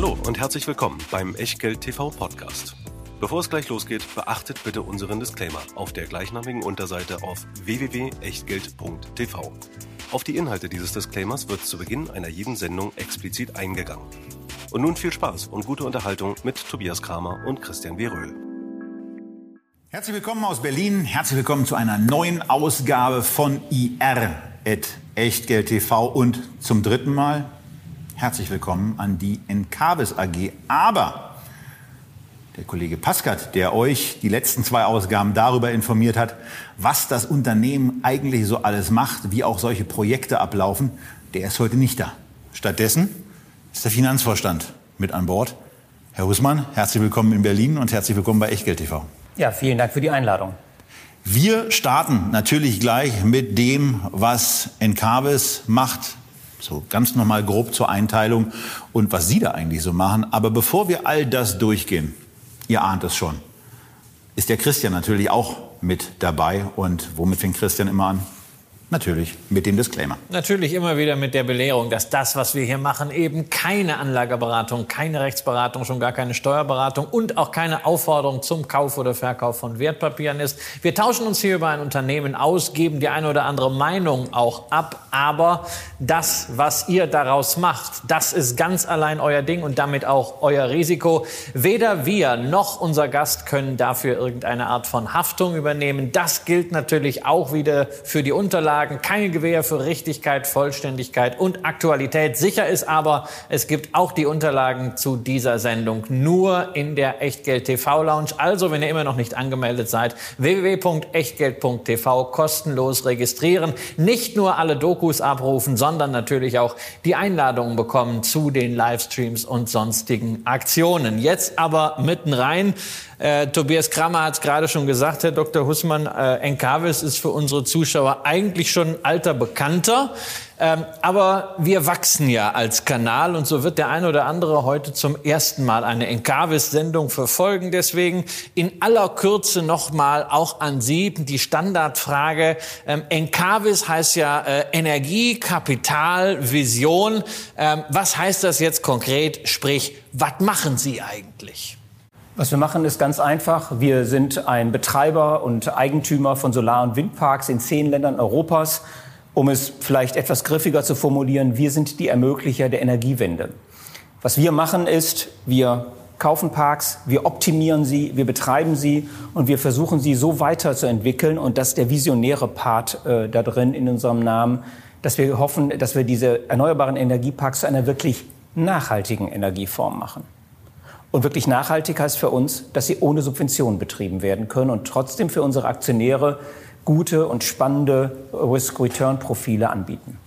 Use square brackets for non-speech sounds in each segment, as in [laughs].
Hallo und herzlich willkommen beim Echtgeld TV Podcast. Bevor es gleich losgeht, beachtet bitte unseren Disclaimer auf der gleichnamigen Unterseite auf www.echtgeld.tv. Auf die Inhalte dieses Disclaimers wird zu Beginn einer jeden Sendung explizit eingegangen. Und nun viel Spaß und gute Unterhaltung mit Tobias Kramer und Christian Weröhl. Herzlich willkommen aus Berlin. Herzlich willkommen zu einer neuen Ausgabe von IR Echtgeld TV und zum dritten Mal herzlich willkommen an die Encarvis AG. Aber der Kollege Paskat, der euch die letzten zwei Ausgaben darüber informiert hat, was das Unternehmen eigentlich so alles macht, wie auch solche Projekte ablaufen, der ist heute nicht da. Stattdessen ist der Finanzvorstand mit an Bord. Herr Husmann, herzlich willkommen in Berlin und herzlich willkommen bei Echtgeld TV. Ja, vielen Dank für die Einladung. Wir starten natürlich gleich mit dem, was Encarvis macht. So ganz nochmal grob zur Einteilung und was Sie da eigentlich so machen. Aber bevor wir all das durchgehen, ihr ahnt es schon, ist der Christian natürlich auch mit dabei. Und womit fängt Christian immer an? Natürlich mit dem Disclaimer. Natürlich immer wieder mit der Belehrung, dass das, was wir hier machen, eben keine Anlageberatung, keine Rechtsberatung, schon gar keine Steuerberatung und auch keine Aufforderung zum Kauf oder Verkauf von Wertpapieren ist. Wir tauschen uns hier über ein Unternehmen aus, geben die eine oder andere Meinung auch ab, aber das, was ihr daraus macht, das ist ganz allein euer Ding und damit auch euer Risiko. Weder wir noch unser Gast können dafür irgendeine Art von Haftung übernehmen. Das gilt natürlich auch wieder für die Unterlagen Unterlagen, kein Gewähr für Richtigkeit, Vollständigkeit und Aktualität. Sicher ist aber, es gibt auch die Unterlagen zu dieser Sendung nur in der Echtgeld TV Lounge. Also, wenn ihr immer noch nicht angemeldet seid, www.echtgeld.tv kostenlos registrieren. Nicht nur alle Dokus abrufen, sondern natürlich auch die Einladungen bekommen zu den Livestreams und sonstigen Aktionen. Jetzt aber mitten rein. Äh, Tobias Kramer hat es gerade schon gesagt, Herr Dr. Hussmann, äh, Enkavis ist für unsere Zuschauer eigentlich schon ein alter Bekannter. Ähm, aber wir wachsen ja als Kanal und so wird der eine oder andere heute zum ersten Mal eine Enkavis-Sendung verfolgen. Deswegen in aller Kürze nochmal auch an Sie die Standardfrage. Ähm, Enkavis heißt ja äh, Energie, Kapital, Vision. Ähm, was heißt das jetzt konkret? Sprich, was machen Sie eigentlich? Was wir machen, ist ganz einfach. Wir sind ein Betreiber und Eigentümer von Solar- und Windparks in zehn Ländern Europas. Um es vielleicht etwas griffiger zu formulieren, wir sind die Ermöglicher der Energiewende. Was wir machen ist, wir kaufen Parks, wir optimieren sie, wir betreiben sie und wir versuchen sie so weiterzuentwickeln. Und das ist der visionäre Part äh, da drin in unserem Namen, dass wir hoffen, dass wir diese erneuerbaren Energieparks zu einer wirklich nachhaltigen Energieform machen. Und wirklich nachhaltig heißt für uns, dass sie ohne Subventionen betrieben werden können und trotzdem für unsere Aktionäre gute und spannende Risk-Return-Profile anbieten.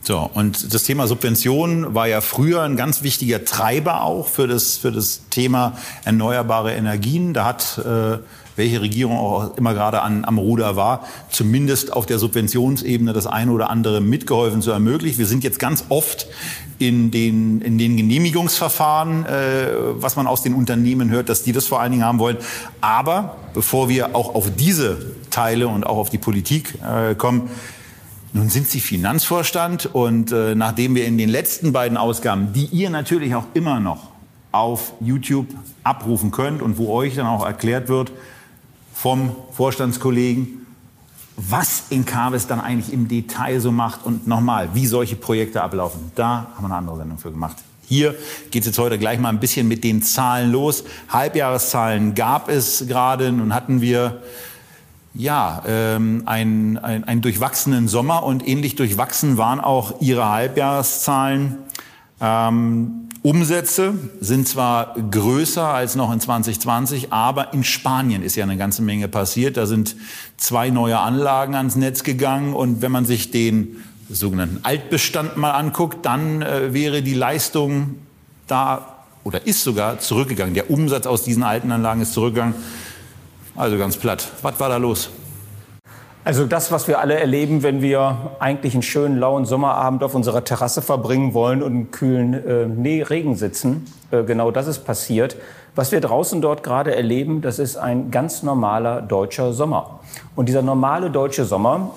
So, und das Thema Subventionen war ja früher ein ganz wichtiger Treiber auch für das, für das Thema erneuerbare Energien. Da hat äh, welche Regierung auch immer gerade an, am Ruder war, zumindest auf der Subventionsebene das eine oder andere mitgeholfen zu ermöglichen. Wir sind jetzt ganz oft in den, in den Genehmigungsverfahren, äh, was man aus den Unternehmen hört, dass die das vor allen Dingen haben wollen. Aber bevor wir auch auf diese Teile und auch auf die Politik äh, kommen, nun sind Sie Finanzvorstand und äh, nachdem wir in den letzten beiden Ausgaben, die ihr natürlich auch immer noch auf YouTube abrufen könnt und wo euch dann auch erklärt wird vom Vorstandskollegen, was Encarvis dann eigentlich im Detail so macht und nochmal, wie solche Projekte ablaufen. Da haben wir eine andere Sendung für gemacht. Hier geht es jetzt heute gleich mal ein bisschen mit den Zahlen los. Halbjahreszahlen gab es gerade. Nun hatten wir ja ähm, einen, ein, einen durchwachsenen Sommer und ähnlich durchwachsen waren auch ihre Halbjahreszahlen. Ähm, Umsätze sind zwar größer als noch in 2020, aber in Spanien ist ja eine ganze Menge passiert. Da sind zwei neue Anlagen ans Netz gegangen und wenn man sich den sogenannten Altbestand mal anguckt, dann äh, wäre die Leistung da oder ist sogar zurückgegangen. Der Umsatz aus diesen alten Anlagen ist zurückgegangen. Also ganz platt. Was war da los? Also das, was wir alle erleben, wenn wir eigentlich einen schönen lauen Sommerabend auf unserer Terrasse verbringen wollen und im kühlen äh, Regen sitzen, äh, genau das ist passiert. Was wir draußen dort gerade erleben, das ist ein ganz normaler deutscher Sommer. Und dieser normale deutsche Sommer,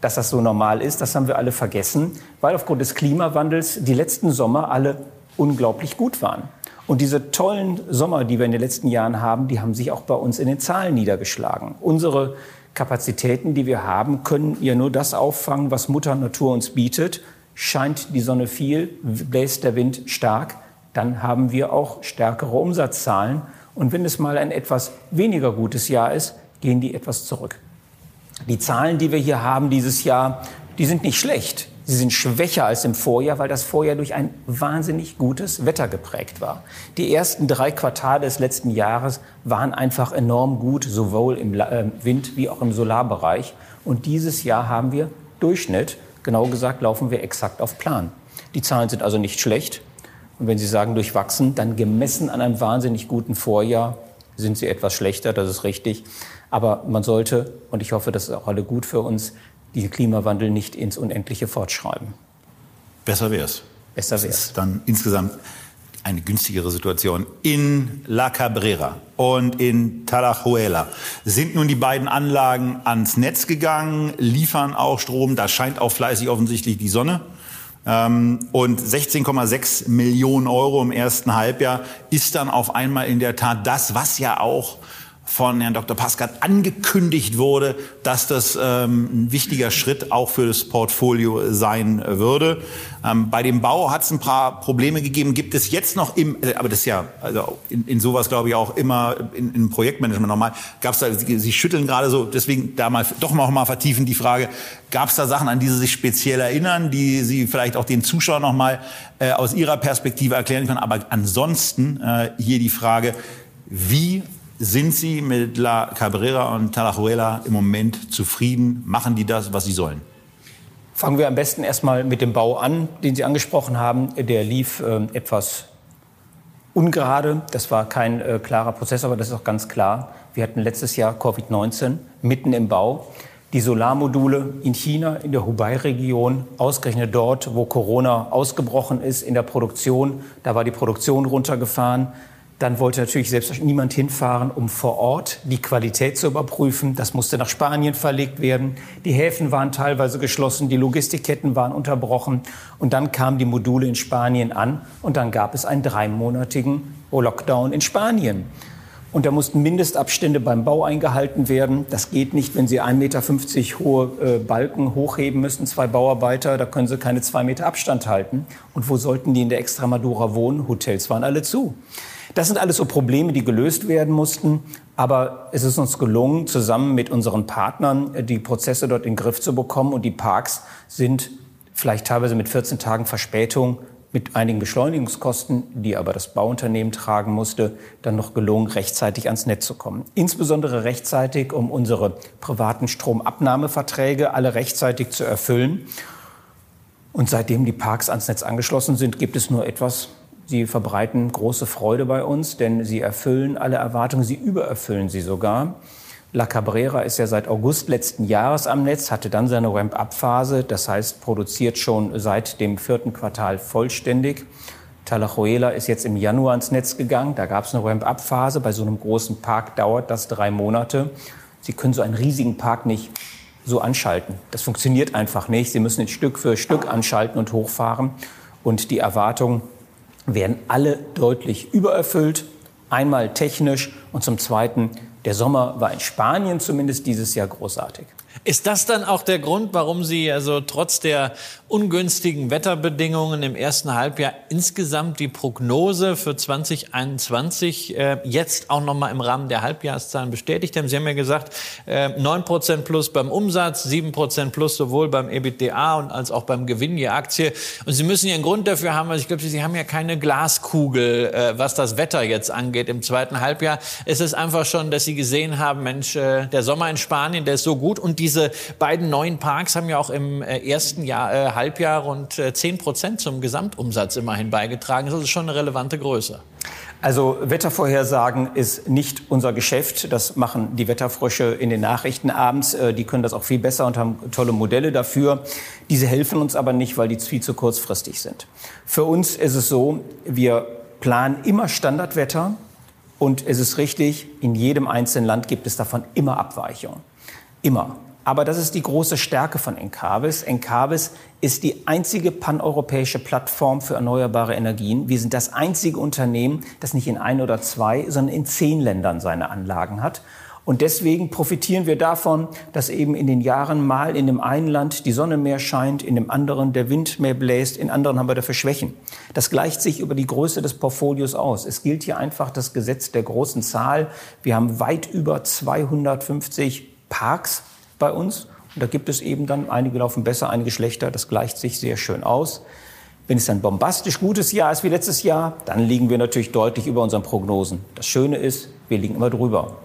dass das so normal ist, das haben wir alle vergessen, weil aufgrund des Klimawandels die letzten Sommer alle unglaublich gut waren. Und diese tollen Sommer, die wir in den letzten Jahren haben, die haben sich auch bei uns in den Zahlen niedergeschlagen. Unsere Kapazitäten, die wir haben, können ja nur das auffangen, was Mutter Natur uns bietet. Scheint die Sonne viel, bläst der Wind stark, dann haben wir auch stärkere Umsatzzahlen. Und wenn es mal ein etwas weniger gutes Jahr ist, gehen die etwas zurück. Die Zahlen, die wir hier haben dieses Jahr, die sind nicht schlecht. Sie sind schwächer als im Vorjahr, weil das Vorjahr durch ein wahnsinnig gutes Wetter geprägt war. Die ersten drei Quartale des letzten Jahres waren einfach enorm gut, sowohl im äh, Wind- wie auch im Solarbereich. Und dieses Jahr haben wir Durchschnitt. Genau gesagt laufen wir exakt auf Plan. Die Zahlen sind also nicht schlecht. Und wenn Sie sagen durchwachsen, dann gemessen an einem wahnsinnig guten Vorjahr sind sie etwas schlechter, das ist richtig. Aber man sollte, und ich hoffe, das ist auch alle gut für uns, den Klimawandel nicht ins Unendliche fortschreiben. Besser wär's. Besser wäre es. Dann insgesamt eine günstigere Situation. In La Cabrera und in Talajuela sind nun die beiden Anlagen ans Netz gegangen, liefern auch Strom. Da scheint auch fleißig offensichtlich die Sonne. Ähm, und 16,6 Millionen Euro im ersten Halbjahr ist dann auf einmal in der Tat das, was ja auch von Herrn Dr. Paskat angekündigt wurde, dass das ähm, ein wichtiger Schritt auch für das Portfolio sein würde. Ähm, bei dem Bau hat es ein paar Probleme gegeben. Gibt es jetzt noch im, äh, aber das ist ja also in, in sowas glaube ich auch immer in, in Projektmanagement nochmal. Gab es da? Sie, Sie, schütteln gerade so, deswegen da mal doch noch mal vertiefen die Frage: Gab es da Sachen, an die Sie sich speziell erinnern, die Sie vielleicht auch den Zuschauern noch mal äh, aus Ihrer Perspektive erklären können? Aber ansonsten äh, hier die Frage: Wie sind Sie mit La Cabrera und Talajuela im Moment zufrieden? Machen die das, was sie sollen? Fangen wir am besten erstmal mit dem Bau an, den Sie angesprochen haben. Der lief äh, etwas ungerade. Das war kein äh, klarer Prozess, aber das ist auch ganz klar. Wir hatten letztes Jahr Covid-19 mitten im Bau. Die Solarmodule in China, in der Hubei-Region, ausgerechnet dort, wo Corona ausgebrochen ist, in der Produktion, da war die Produktion runtergefahren. Dann wollte natürlich selbst niemand hinfahren, um vor Ort die Qualität zu überprüfen. Das musste nach Spanien verlegt werden. Die Häfen waren teilweise geschlossen, die Logistikketten waren unterbrochen. Und dann kamen die Module in Spanien an und dann gab es einen dreimonatigen Lockdown in Spanien. Und da mussten Mindestabstände beim Bau eingehalten werden. Das geht nicht, wenn Sie 1,50 Meter hohe äh, Balken hochheben müssen, zwei Bauarbeiter, da können Sie keine zwei Meter Abstand halten. Und wo sollten die in der Extremadura wohnen? Hotels waren alle zu. Das sind alles so Probleme, die gelöst werden mussten. Aber es ist uns gelungen, zusammen mit unseren Partnern äh, die Prozesse dort in den Griff zu bekommen. Und die Parks sind vielleicht teilweise mit 14 Tagen Verspätung mit einigen Beschleunigungskosten, die aber das Bauunternehmen tragen musste, dann noch gelungen, rechtzeitig ans Netz zu kommen. Insbesondere rechtzeitig, um unsere privaten Stromabnahmeverträge alle rechtzeitig zu erfüllen. Und seitdem die Parks ans Netz angeschlossen sind, gibt es nur etwas Sie verbreiten große Freude bei uns, denn sie erfüllen alle Erwartungen, sie übererfüllen sie sogar. La Cabrera ist ja seit August letzten Jahres am Netz, hatte dann seine Ramp-up-Phase, das heißt produziert schon seit dem vierten Quartal vollständig. Talajuela ist jetzt im Januar ins Netz gegangen, da gab es eine Ramp-up-Phase. Bei so einem großen Park dauert das drei Monate. Sie können so einen riesigen Park nicht so anschalten. Das funktioniert einfach nicht. Sie müssen ihn Stück für Stück anschalten und hochfahren. Und die Erwartung werden alle deutlich übererfüllt. Einmal technisch und zum Zweiten, der Sommer war in Spanien zumindest dieses Jahr großartig. Ist das dann auch der Grund, warum Sie also trotz der ungünstigen Wetterbedingungen im ersten Halbjahr insgesamt die Prognose für 2021 äh, jetzt auch noch mal im Rahmen der Halbjahreszahlen bestätigt haben? Sie haben ja gesagt, äh, 9% plus beim Umsatz, 7% plus sowohl beim EBITDA und als auch beim Gewinn je Aktie. Und Sie müssen ja einen Grund dafür haben, weil ich glaube, Sie haben ja keine Glaskugel, äh, was das Wetter jetzt angeht im zweiten Halbjahr. Es ist einfach schon, dass Sie gesehen haben, Mensch, äh, der Sommer in Spanien, der ist so gut und diese beiden neuen Parks haben ja auch im äh, ersten Jahr, äh, Halbjahr rund äh, 10 Prozent zum Gesamtumsatz immerhin beigetragen. Das ist schon eine relevante Größe. Also Wettervorhersagen ist nicht unser Geschäft. Das machen die Wetterfrösche in den Nachrichten abends. Äh, die können das auch viel besser und haben tolle Modelle dafür. Diese helfen uns aber nicht, weil die viel zu kurzfristig sind. Für uns ist es so, wir planen immer Standardwetter. Und es ist richtig, in jedem einzelnen Land gibt es davon immer Abweichungen. Immer. Aber das ist die große Stärke von Encarvis. Encarvis ist die einzige paneuropäische Plattform für erneuerbare Energien. Wir sind das einzige Unternehmen, das nicht in ein oder zwei, sondern in zehn Ländern seine Anlagen hat. Und deswegen profitieren wir davon, dass eben in den Jahren mal in dem einen Land die Sonne mehr scheint, in dem anderen der Wind mehr bläst, in anderen haben wir dafür Schwächen. Das gleicht sich über die Größe des Portfolios aus. Es gilt hier einfach das Gesetz der großen Zahl. Wir haben weit über 250 Parks bei uns. Und da gibt es eben dann, einige laufen besser, einige schlechter. Das gleicht sich sehr schön aus. Wenn es ein bombastisch gutes Jahr ist wie letztes Jahr, dann liegen wir natürlich deutlich über unseren Prognosen. Das Schöne ist, wir liegen immer drüber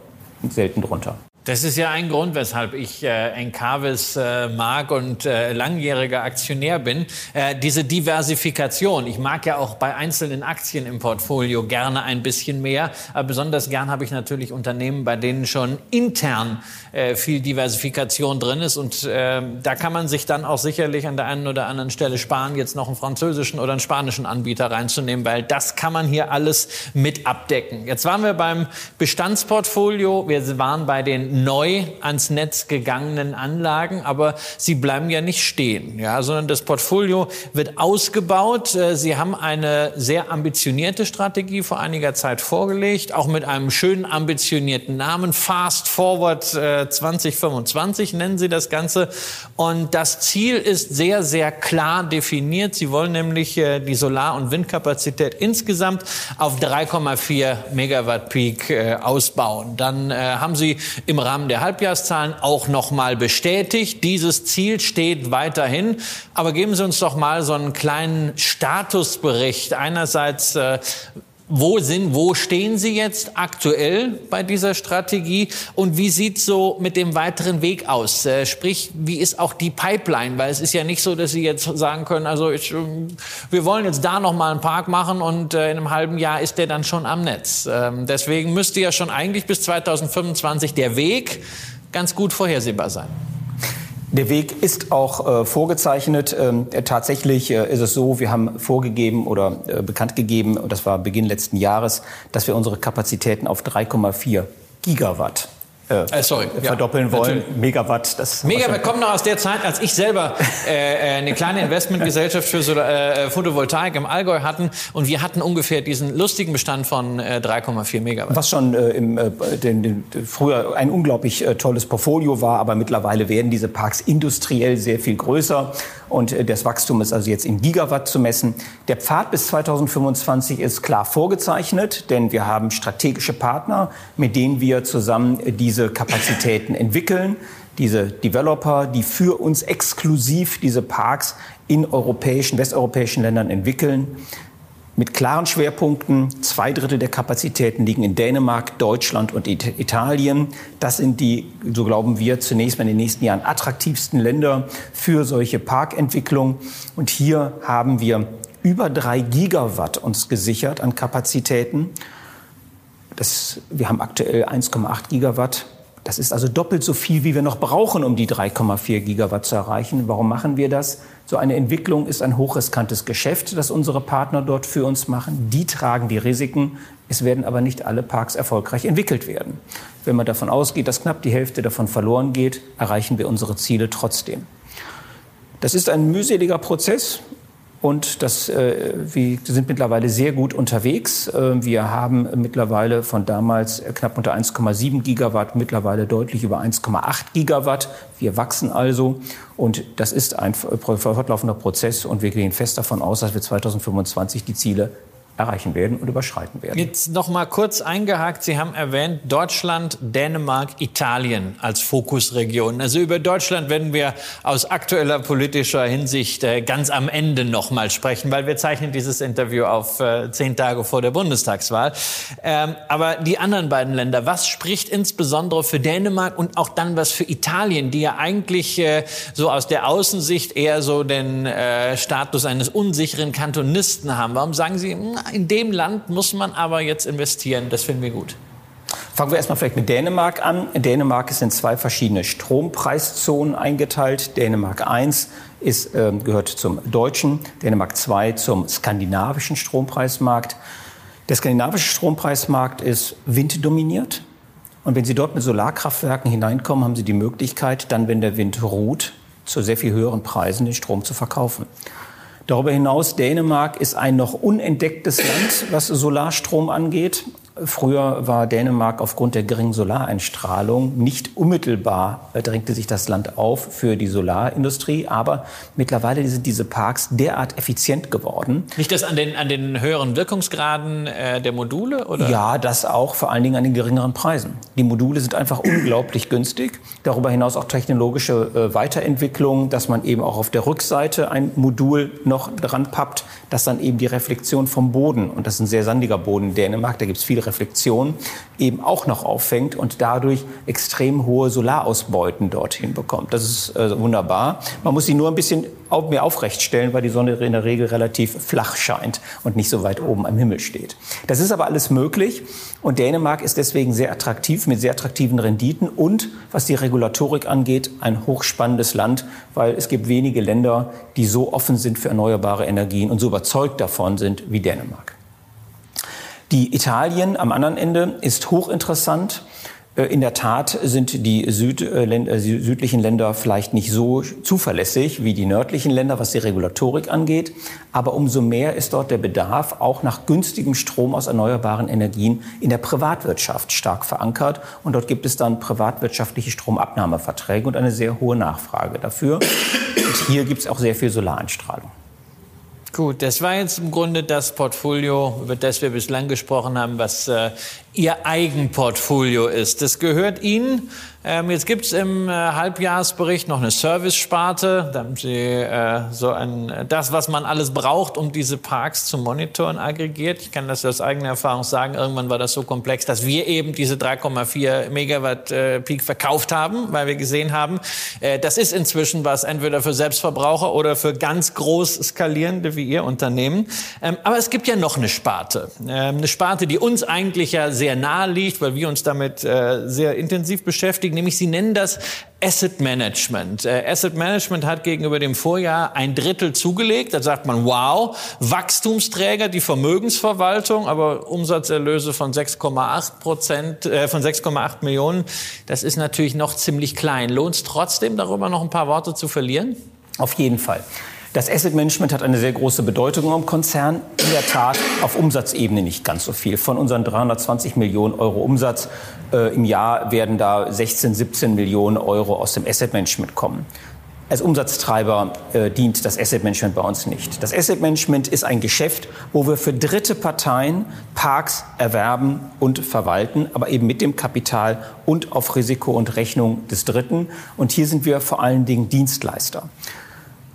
selten drunter. Das ist ja ein Grund, weshalb ich äh, Encarvis äh, mag und äh, langjähriger Aktionär bin. Äh, diese Diversifikation. Ich mag ja auch bei einzelnen Aktien im Portfolio gerne ein bisschen mehr. Aber besonders gern habe ich natürlich Unternehmen, bei denen schon intern äh, viel Diversifikation drin ist. Und äh, da kann man sich dann auch sicherlich an der einen oder anderen Stelle sparen, jetzt noch einen französischen oder einen spanischen Anbieter reinzunehmen, weil das kann man hier alles mit abdecken. Jetzt waren wir beim Bestandsportfolio. Wir waren bei den neu ans Netz gegangenen Anlagen, aber sie bleiben ja nicht stehen, ja, sondern das Portfolio wird ausgebaut. Äh, sie haben eine sehr ambitionierte Strategie vor einiger Zeit vorgelegt, auch mit einem schönen ambitionierten Namen. Fast Forward 2025 äh, nennen Sie das Ganze. Und das Ziel ist sehr, sehr klar definiert. Sie wollen nämlich äh, die Solar- und Windkapazität insgesamt auf 3,4 Megawatt Peak ausbauen. Dann haben Sie im Rahmen der Halbjahreszahlen auch noch mal bestätigt. Dieses Ziel steht weiterhin. Aber geben Sie uns doch mal so einen kleinen Statusbericht. Einerseits, äh, wo sind, wo stehen Sie jetzt aktuell bei dieser Strategie und wie sieht so mit dem weiteren Weg aus? Äh, sprich, wie ist auch die Pipeline? Weil es ist ja nicht so, dass Sie jetzt sagen können, also ich, ähm, wir wollen jetzt da noch mal einen Park machen und äh, in einem halben Jahr ist der dann schon am Netz. Ähm, deswegen müsste ja schon eigentlich bis 2025 der Weg ganz gut vorhersehbar sein. Der Weg ist auch äh, vorgezeichnet. Ähm, äh, tatsächlich äh, ist es so, wir haben vorgegeben oder äh, bekannt gegeben, und das war Beginn letzten Jahres, dass wir unsere Kapazitäten auf 3,4 Gigawatt äh, äh, sorry, verdoppeln ja, wollen. Natürlich. Megawatt. Das Megawatt kommt noch aus der Zeit, als ich selber äh, äh eine kleine Investmentgesellschaft für so, äh, Photovoltaik im Allgäu hatten und wir hatten ungefähr diesen lustigen Bestand von äh, 3,4 Megawatt. Was schon äh, im, äh, den, den, früher ein unglaublich äh, tolles Portfolio war, aber mittlerweile werden diese Parks industriell sehr viel größer und äh, das Wachstum ist also jetzt in Gigawatt zu messen. Der Pfad bis 2025 ist klar vorgezeichnet, denn wir haben strategische Partner, mit denen wir zusammen diese Kapazitäten entwickeln. Diese Developer, die für uns exklusiv diese Parks in europäischen, westeuropäischen Ländern entwickeln mit klaren Schwerpunkten. Zwei Drittel der Kapazitäten liegen in Dänemark, Deutschland und Italien. Das sind die, so glauben wir, zunächst mal in den nächsten Jahren attraktivsten Länder für solche Parkentwicklung. Und hier haben wir über drei Gigawatt uns gesichert an Kapazitäten. Das, wir haben aktuell 1,8 Gigawatt das ist also doppelt so viel, wie wir noch brauchen, um die 3,4 Gigawatt zu erreichen. Warum machen wir das? So eine Entwicklung ist ein hochriskantes Geschäft, das unsere Partner dort für uns machen. Die tragen die Risiken. Es werden aber nicht alle Parks erfolgreich entwickelt werden. Wenn man davon ausgeht, dass knapp die Hälfte davon verloren geht, erreichen wir unsere Ziele trotzdem. Das ist ein mühseliger Prozess. Und das, äh, wir sind mittlerweile sehr gut unterwegs. Äh, wir haben mittlerweile von damals knapp unter 1,7 Gigawatt mittlerweile deutlich über 1,8 Gigawatt. Wir wachsen also und das ist ein fortlaufender Prozess und wir gehen fest davon aus, dass wir 2025 die Ziele erreichen werden und überschreiten werden. Jetzt noch mal kurz eingehakt. Sie haben erwähnt Deutschland, Dänemark, Italien als Fokusregionen. Also über Deutschland werden wir aus aktueller politischer Hinsicht äh, ganz am Ende noch mal sprechen, weil wir zeichnen dieses Interview auf äh, zehn Tage vor der Bundestagswahl. Ähm, aber die anderen beiden Länder, was spricht insbesondere für Dänemark und auch dann was für Italien, die ja eigentlich äh, so aus der Außensicht eher so den Status eines unsicheren Kantonisten haben? Warum sagen Sie, in dem Land muss man aber jetzt investieren. Das finden wir gut. Fangen wir erstmal vielleicht mit Dänemark an. Dänemark ist in zwei verschiedene Strompreiszonen eingeteilt. Dänemark 1 ist, äh, gehört zum deutschen, Dänemark 2 zum skandinavischen Strompreismarkt. Der skandinavische Strompreismarkt ist winddominiert. Und wenn Sie dort mit Solarkraftwerken hineinkommen, haben Sie die Möglichkeit, dann, wenn der Wind ruht, zu sehr viel höheren Preisen den Strom zu verkaufen. Darüber hinaus, Dänemark ist ein noch unentdecktes Land, was Solarstrom angeht. Früher war Dänemark aufgrund der geringen Solareinstrahlung nicht unmittelbar, äh, drängte sich das Land auf für die Solarindustrie. Aber mittlerweile sind diese Parks derart effizient geworden. Nicht das an den, an den höheren Wirkungsgraden äh, der Module? Oder? Ja, das auch, vor allen Dingen an den geringeren Preisen. Die Module sind einfach unglaublich günstig. Darüber hinaus auch technologische äh, Weiterentwicklung, dass man eben auch auf der Rückseite ein Modul noch dran pappt, das dann eben die Reflexion vom Boden, und das ist ein sehr sandiger Boden in Dänemark, da gibt es viele Reflexion eben auch noch auffängt und dadurch extrem hohe Solarausbeuten dorthin bekommt. Das ist äh, wunderbar. Man muss sie nur ein bisschen mehr aufrecht stellen, weil die Sonne in der Regel relativ flach scheint und nicht so weit oben am Himmel steht. Das ist aber alles möglich und Dänemark ist deswegen sehr attraktiv mit sehr attraktiven Renditen und was die Regulatorik angeht, ein hochspannendes Land, weil es gibt wenige Länder, die so offen sind für erneuerbare Energien und so überzeugt davon sind wie Dänemark. Die Italien am anderen Ende ist hochinteressant. Äh, in der Tat sind die äh, äh, südlichen Länder vielleicht nicht so zuverlässig wie die nördlichen Länder, was die Regulatorik angeht. Aber umso mehr ist dort der Bedarf auch nach günstigem Strom aus erneuerbaren Energien in der Privatwirtschaft stark verankert. Und dort gibt es dann privatwirtschaftliche Stromabnahmeverträge und eine sehr hohe Nachfrage dafür. Und hier gibt es auch sehr viel Solaranstrahlung. Gut, das war jetzt im Grunde das Portfolio, über das wir bislang gesprochen haben, was äh, Ihr Eigenportfolio ist. Das gehört Ihnen. Ähm, jetzt gibt es im äh, Halbjahresbericht noch eine Service-Sparte. Da haben Sie äh, so ein, das, was man alles braucht, um diese Parks zu monitoren, aggregiert. Ich kann das aus eigener Erfahrung sagen. Irgendwann war das so komplex, dass wir eben diese 3,4 Megawatt äh, Peak verkauft haben, weil wir gesehen haben, äh, das ist inzwischen was entweder für Selbstverbraucher oder für ganz groß skalierende wie Ihr Unternehmen. Ähm, aber es gibt ja noch eine Sparte. Ähm, eine Sparte, die uns eigentlich ja sehr sehr nahe liegt, weil wir uns damit äh, sehr intensiv beschäftigen, nämlich Sie nennen das Asset Management. Äh, Asset Management hat gegenüber dem Vorjahr ein Drittel zugelegt. Da sagt man, wow, Wachstumsträger, die Vermögensverwaltung, aber Umsatzerlöse von 6,8 Prozent, äh, von 6,8 Millionen. Das ist natürlich noch ziemlich klein. Lohnt es trotzdem, darüber noch ein paar Worte zu verlieren? Auf jeden Fall. Das Asset Management hat eine sehr große Bedeutung im Konzern. In der Tat auf Umsatzebene nicht ganz so viel. Von unseren 320 Millionen Euro Umsatz äh, im Jahr werden da 16, 17 Millionen Euro aus dem Asset Management kommen. Als Umsatztreiber äh, dient das Asset Management bei uns nicht. Das Asset Management ist ein Geschäft, wo wir für dritte Parteien Parks erwerben und verwalten, aber eben mit dem Kapital und auf Risiko und Rechnung des Dritten. Und hier sind wir vor allen Dingen Dienstleister.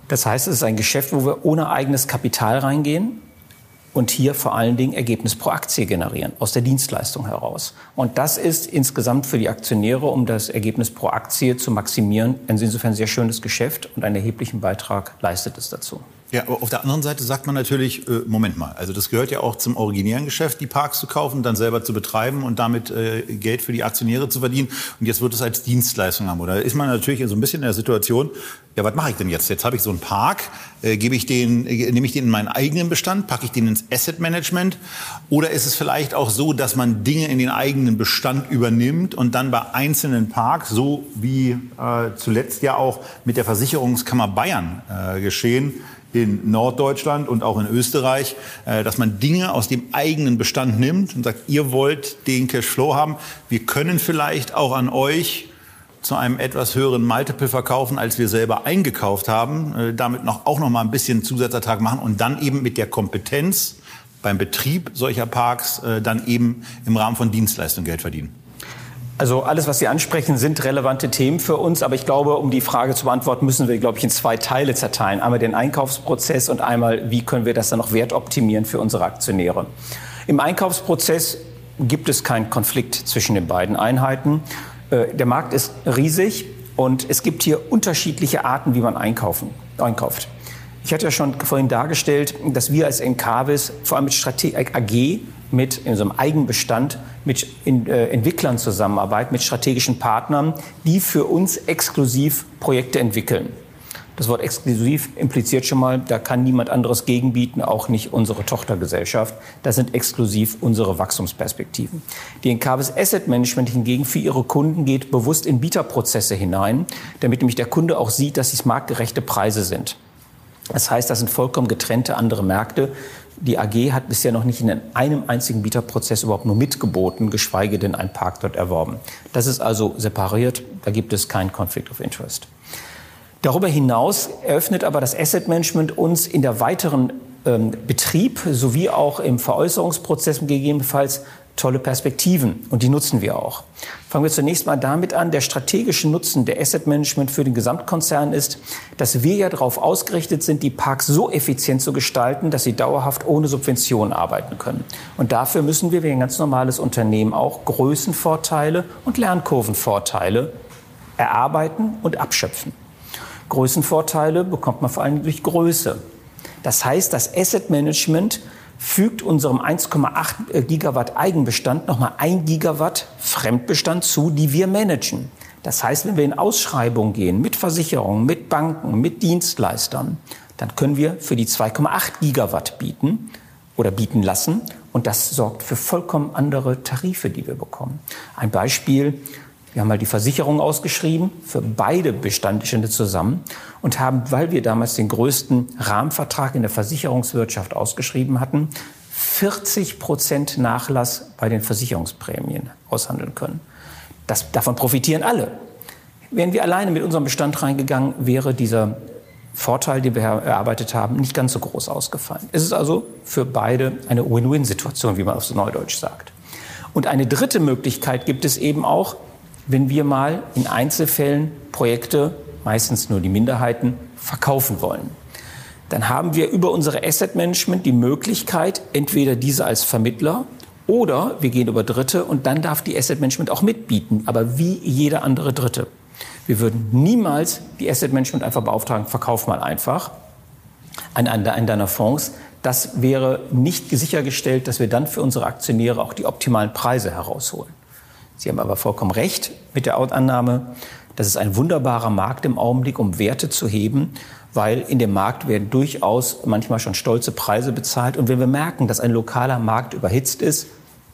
Das heißt, es ist ein Geschäft, wo wir ohne eigenes Kapital reingehen und hier vor allen Dingen Ergebnis pro Aktie generieren, aus der Dienstleistung heraus. Und das ist insgesamt für die Aktionäre, um das Ergebnis pro Aktie zu maximieren, insofern ein sehr schönes Geschäft und einen erheblichen Beitrag leistet es dazu. Ja, aber auf der anderen Seite sagt man natürlich, äh, Moment mal, also das gehört ja auch zum originären Geschäft, die Parks zu kaufen, dann selber zu betreiben und damit äh, Geld für die Aktionäre zu verdienen. Und jetzt wird es als Dienstleistung haben. Oder ist man natürlich so ein bisschen in der Situation, ja, was mache ich denn jetzt? Jetzt habe ich so einen Park, äh, gebe ich den, äh, nehme ich den in meinen eigenen Bestand, packe ich den ins Asset Management? Oder ist es vielleicht auch so, dass man Dinge in den eigenen Bestand übernimmt und dann bei einzelnen Parks, so wie äh, zuletzt ja auch mit der Versicherungskammer Bayern äh, geschehen, in Norddeutschland und auch in Österreich, äh, dass man Dinge aus dem eigenen Bestand nimmt und sagt, ihr wollt den Cashflow haben. Wir können vielleicht auch an euch zu einem etwas höheren Multiple verkaufen, als wir selber eingekauft haben, äh, damit noch, auch noch mal ein bisschen Zusatzertrag machen und dann eben mit der Kompetenz beim Betrieb solcher Parks äh, dann eben im Rahmen von Dienstleistungen Geld verdienen. Also alles, was Sie ansprechen, sind relevante Themen für uns. Aber ich glaube, um die Frage zu beantworten, müssen wir, glaube ich, in zwei Teile zerteilen. Einmal den Einkaufsprozess und einmal, wie können wir das dann noch wertoptimieren für unsere Aktionäre. Im Einkaufsprozess gibt es keinen Konflikt zwischen den beiden Einheiten. Äh, der Markt ist riesig und es gibt hier unterschiedliche Arten, wie man einkaufen, einkauft. Ich hatte ja schon vorhin dargestellt, dass wir als Encarvis vor allem mit Strate AG mit in unserem Eigenbestand mit in, äh, Entwicklern zusammenarbeiten, mit strategischen Partnern, die für uns exklusiv Projekte entwickeln. Das Wort exklusiv impliziert schon mal, da kann niemand anderes gegenbieten, auch nicht unsere Tochtergesellschaft. Das sind exklusiv unsere Wachstumsperspektiven. Die Encarvis Asset Management hingegen für ihre Kunden geht bewusst in Bieterprozesse hinein, damit nämlich der Kunde auch sieht, dass dies marktgerechte Preise sind. Das heißt, das sind vollkommen getrennte andere Märkte. Die AG hat bisher noch nicht in einem einzigen Bieterprozess überhaupt nur mitgeboten, geschweige denn einen Park dort erworben. Das ist also separiert, da gibt es keinen Conflict of Interest. Darüber hinaus eröffnet aber das Asset Management uns in der weiteren ähm, Betrieb sowie auch im Veräußerungsprozess gegebenenfalls tolle Perspektiven und die nutzen wir auch. Fangen wir zunächst mal damit an, der strategische Nutzen der Asset Management für den Gesamtkonzern ist, dass wir ja darauf ausgerichtet sind, die Parks so effizient zu gestalten, dass sie dauerhaft ohne Subventionen arbeiten können. Und dafür müssen wir wie ein ganz normales Unternehmen auch Größenvorteile und Lernkurvenvorteile erarbeiten und abschöpfen. Größenvorteile bekommt man vor allem durch Größe. Das heißt, das Asset Management fügt unserem 1,8 äh, Gigawatt Eigenbestand nochmal ein Gigawatt Fremdbestand zu, die wir managen. Das heißt, wenn wir in Ausschreibungen gehen mit Versicherungen, mit Banken, mit Dienstleistern, dann können wir für die 2,8 Gigawatt bieten oder bieten lassen. Und das sorgt für vollkommen andere Tarife, die wir bekommen. Ein Beispiel, wir haben mal die Versicherung ausgeschrieben für beide Bestandstände zusammen und haben, weil wir damals den größten Rahmenvertrag in der Versicherungswirtschaft ausgeschrieben hatten, 40 Prozent Nachlass bei den Versicherungsprämien aushandeln können. Das, davon profitieren alle. Wären wir alleine mit unserem Bestand reingegangen, wäre dieser Vorteil, den wir erarbeitet haben, nicht ganz so groß ausgefallen. Es ist also für beide eine Win-Win-Situation, wie man auf so Neudeutsch sagt. Und eine dritte Möglichkeit gibt es eben auch, wenn wir mal in Einzelfällen Projekte, meistens nur die Minderheiten, verkaufen wollen. Dann haben wir über unsere Asset Management die Möglichkeit, entweder diese als Vermittler oder wir gehen über Dritte und dann darf die Asset Management auch mitbieten, aber wie jeder andere Dritte. Wir würden niemals die Asset Management einfach beauftragen, verkauf mal einfach an einen deiner Fonds. Das wäre nicht sichergestellt, dass wir dann für unsere Aktionäre auch die optimalen Preise herausholen. Sie haben aber vollkommen recht mit der Annahme, das ist ein wunderbarer Markt im Augenblick, um Werte zu heben, weil in dem Markt werden durchaus manchmal schon stolze Preise bezahlt. Und wenn wir merken, dass ein lokaler Markt überhitzt ist,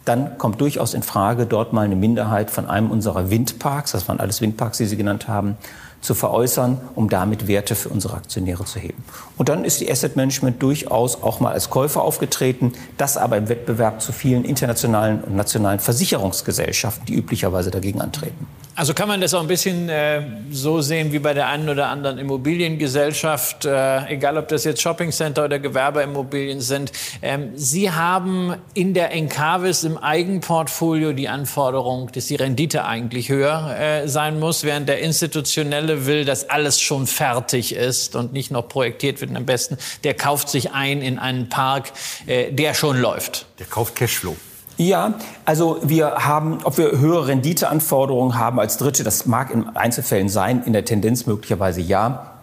dann kommt durchaus in Frage, dort mal eine Minderheit von einem unserer Windparks, das waren alles Windparks, die Sie genannt haben, zu veräußern, um damit Werte für unsere Aktionäre zu heben. Und dann ist die Asset Management durchaus auch mal als Käufer aufgetreten, das aber im Wettbewerb zu vielen internationalen und nationalen Versicherungsgesellschaften, die üblicherweise dagegen antreten. Also kann man das auch ein bisschen äh, so sehen wie bei der einen oder anderen Immobiliengesellschaft, äh, egal ob das jetzt Shoppingcenter oder Gewerbeimmobilien sind. Ähm, Sie haben in der Encarvis im Eigenportfolio die Anforderung, dass die Rendite eigentlich höher äh, sein muss, während der institutionelle will, dass alles schon fertig ist und nicht noch projektiert wird. Am besten, der kauft sich ein in einen Park, äh, der schon läuft. Der kauft Cashflow. Ja, also wir haben, ob wir höhere Renditeanforderungen haben als Dritte, das mag in Einzelfällen sein, in der Tendenz möglicherweise ja.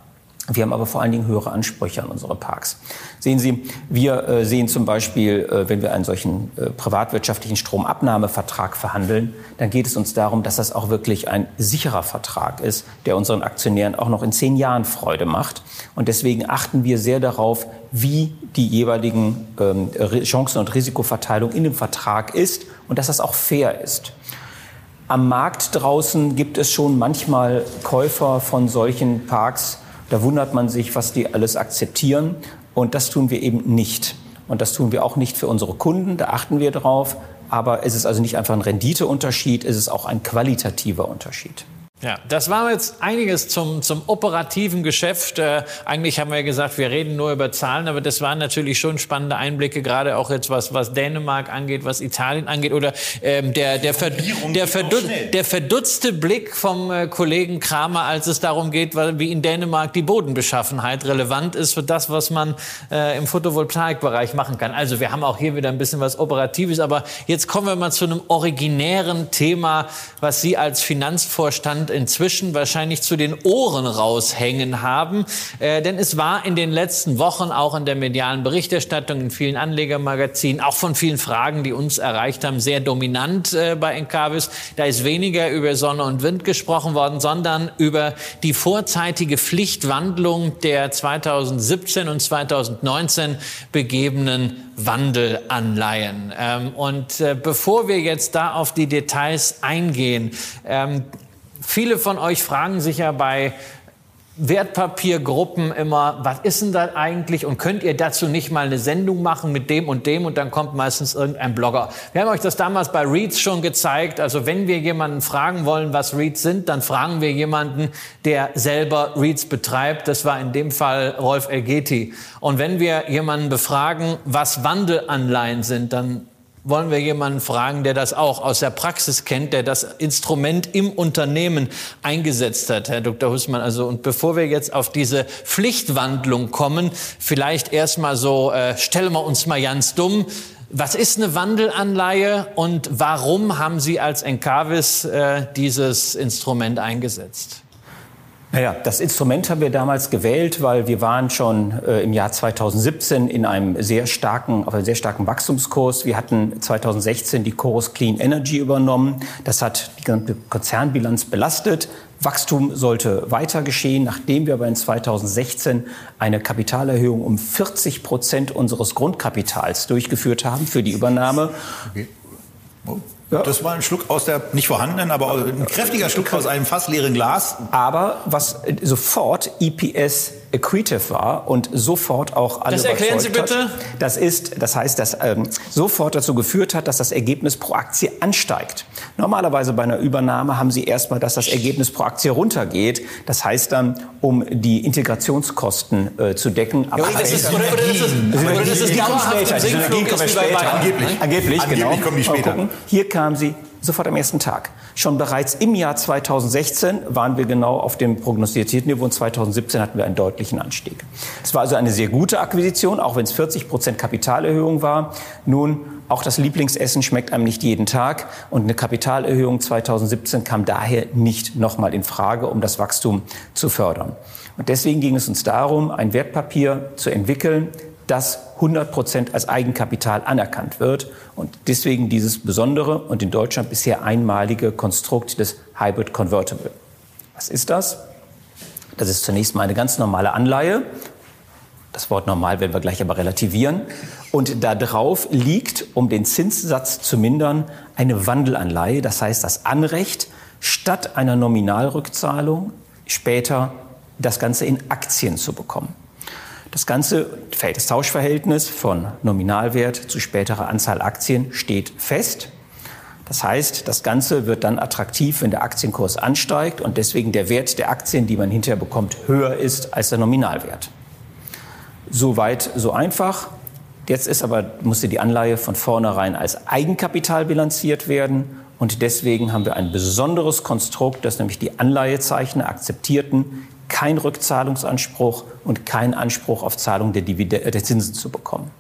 Wir haben aber vor allen Dingen höhere Ansprüche an unsere Parks. Sehen Sie, wir äh, sehen zum Beispiel, äh, wenn wir einen solchen äh, privatwirtschaftlichen Stromabnahmevertrag verhandeln, dann geht es uns darum, dass das auch wirklich ein sicherer Vertrag ist, der unseren Aktionären auch noch in zehn Jahren Freude macht. Und deswegen achten wir sehr darauf, wie die jeweiligen ähm, Chancen- und Risikoverteilung in dem Vertrag ist und dass das auch fair ist. Am Markt draußen gibt es schon manchmal Käufer von solchen Parks, da wundert man sich, was die alles akzeptieren. Und das tun wir eben nicht. Und das tun wir auch nicht für unsere Kunden. Da achten wir drauf. Aber es ist also nicht einfach ein Renditeunterschied, es ist auch ein qualitativer Unterschied. Ja, das war jetzt einiges zum, zum operativen Geschäft. Äh, eigentlich haben wir ja gesagt, wir reden nur über Zahlen, aber das waren natürlich schon spannende Einblicke, gerade auch jetzt was, was Dänemark angeht, was Italien angeht oder ähm, der, der, Ver, der, Verdu der verdutzte Blick vom äh, Kollegen Kramer, als es darum geht, wie in Dänemark die Bodenbeschaffenheit relevant ist für das, was man äh, im Photovoltaikbereich machen kann. Also wir haben auch hier wieder ein bisschen was Operatives, aber jetzt kommen wir mal zu einem originären Thema, was Sie als Finanzvorstand Mittelstand inzwischen wahrscheinlich zu den Ohren raushängen haben. Äh, denn es war in den letzten Wochen auch in der medialen Berichterstattung, in vielen Anlegermagazinen, auch von vielen Fragen, die uns erreicht haben, sehr dominant äh, bei Encarvis. Da ist weniger über Sonne und Wind gesprochen worden, sondern über die vorzeitige Pflichtwandlung der 2017 und 2019 begebenen Wandelanleihen. Ähm, und äh, bevor wir jetzt da auf die Details eingehen, ähm, viele von euch fragen sich ja bei Wertpapiergruppen immer, was ist denn das eigentlich und könnt ihr dazu nicht mal eine Sendung machen mit dem und dem und dann kommt meistens irgendein Blogger. Wir haben euch das damals bei REITs schon gezeigt. Also wenn wir jemanden fragen wollen, was REITs sind, dann fragen wir jemanden, der selber REITs betreibt. Das war in dem Fall Rolf Elgeti. Und wenn wir jemanden befragen, was Wandelanleihen sind, dann wollen wir jemanden fragen, der das auch aus der Praxis kennt, der das Instrument im Unternehmen eingesetzt hat, Herr Dr. Hussmann. Also, und bevor wir jetzt auf diese Pflichtwandlung kommen, vielleicht erstmal so, äh, stellen wir uns mal ganz dumm. Was ist eine Wandelanleihe und warum haben Sie als Encavis äh, dieses Instrument eingesetzt? Naja, das Instrument haben wir damals gewählt, weil wir waren schon äh, im Jahr 2017 in einem sehr starken, auf einem sehr starken Wachstumskurs. Wir hatten 2016 die Chorus Clean Energy übernommen. Das hat die gesamte Konzernbilanz belastet. Wachstum sollte weiter geschehen, nachdem wir aber in 2016 eine Kapitalerhöhung um 40 Prozent unseres Grundkapitals durchgeführt haben für die Übernahme. Okay. Ja. Das war ein Schluck aus der nicht vorhandenen, aber ein kräftiger Schluck aus einem fast leeren Glas. Aber was sofort EPS accretive war und sofort auch alle Das erklären Sie bitte. Hat. Das ist, das heißt, dass ähm, sofort dazu geführt hat, dass das Ergebnis pro Aktie ansteigt. Normalerweise bei einer Übernahme haben Sie erstmal, dass das Ergebnis pro Aktie runtergeht. Das heißt dann, um die Integrationskosten äh, zu decken. Aber ja, das ist, oder, oder das ist, oder das ist dauerhaft im Sinkflug ist wie bei Angeblich. Angeblich, genau. Angeblich kommen die später. Hier kam sie sofort am ersten Tag. Schon bereits im Jahr 2016 waren wir genau auf dem prognostizierten Niveau und 2017 hatten wir einen deutlichen Anstieg. Es war also eine sehr gute Akquisition, auch wenn es 40 Prozent Kapitalerhöhung war. Nun, auch das Lieblingsessen schmeckt einem nicht jeden Tag und eine Kapitalerhöhung 2017 kam daher nicht nochmal in Frage, um das Wachstum zu fördern. Und deswegen ging es uns darum, ein Wertpapier zu entwickeln, das 100 Prozent als Eigenkapital anerkannt wird und deswegen dieses besondere und in Deutschland bisher einmalige Konstrukt des Hybrid Convertible. Was ist das? Das ist zunächst mal eine ganz normale Anleihe. Das Wort normal werden wir gleich aber relativieren. Und da drauf liegt, um den Zinssatz zu mindern, eine Wandelanleihe. Das heißt, das Anrecht, statt einer Nominalrückzahlung später das Ganze in Aktien zu bekommen. Das ganze Tauschverhältnis von Nominalwert zu späterer Anzahl Aktien steht fest. Das heißt, das Ganze wird dann attraktiv, wenn der Aktienkurs ansteigt und deswegen der Wert der Aktien, die man hinterher bekommt, höher ist als der Nominalwert. Soweit, so einfach. Jetzt ist aber, musste die Anleihe von vornherein als Eigenkapital bilanziert werden. Und deswegen haben wir ein besonderes Konstrukt, das nämlich die Anleihezeichner akzeptierten, kein Rückzahlungsanspruch und kein Anspruch auf Zahlung der, Dividende, der Zinsen zu bekommen.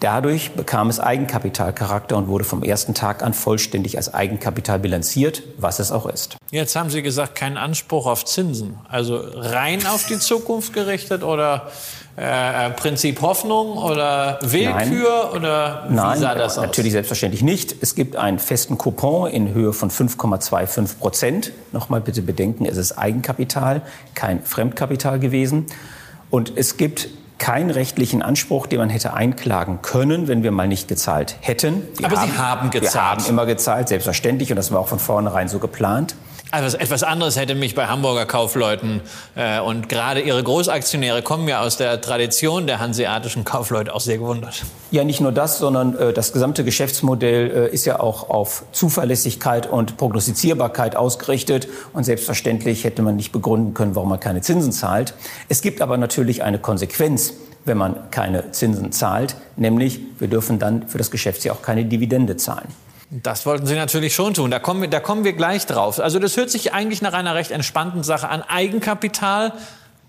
Dadurch bekam es Eigenkapitalcharakter und wurde vom ersten Tag an vollständig als Eigenkapital bilanziert, was es auch ist. Jetzt haben Sie gesagt, kein Anspruch auf Zinsen. Also rein auf die Zukunft gerichtet oder äh, äh, Prinzip Hoffnung oder Willkür Nein. oder wie Nein, sah das aus? Natürlich selbstverständlich nicht. Es gibt einen festen Coupon in Höhe von 5,25 Prozent. Nochmal bitte bedenken, es ist Eigenkapital, kein Fremdkapital gewesen. Und es gibt keinen rechtlichen Anspruch, den man hätte einklagen können, wenn wir mal nicht gezahlt hätten. Wir Aber haben, Sie haben gezahlt. Wir haben immer gezahlt, selbstverständlich. Und das war auch von vornherein so geplant. Also etwas anderes hätte mich bei Hamburger Kaufleuten äh, und gerade ihre Großaktionäre kommen ja aus der Tradition der hanseatischen Kaufleute auch sehr gewundert. Ja, nicht nur das, sondern äh, das gesamte Geschäftsmodell äh, ist ja auch auf Zuverlässigkeit und Prognostizierbarkeit ausgerichtet und selbstverständlich hätte man nicht begründen können, warum man keine Zinsen zahlt. Es gibt aber natürlich eine Konsequenz wenn man keine Zinsen zahlt, nämlich wir dürfen dann für das Geschäftsjahr auch keine Dividende zahlen. Das wollten Sie natürlich schon tun. Da kommen, wir, da kommen wir gleich drauf. Also das hört sich eigentlich nach einer recht entspannten Sache an. Eigenkapital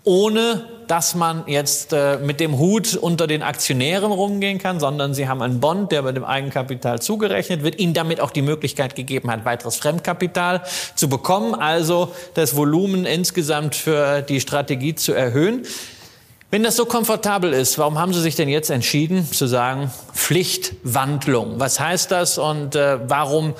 ohne dass man jetzt äh, mit dem Hut unter den Aktionären rumgehen kann, sondern sie haben einen Bond, der bei dem Eigenkapital zugerechnet wird, ihnen damit auch die Möglichkeit gegeben hat, weiteres Fremdkapital zu bekommen, also das Volumen insgesamt für die Strategie zu erhöhen. Wenn das so komfortabel ist, warum haben Sie sich denn jetzt entschieden zu sagen, Pflichtwandlung? Was heißt das und äh, warum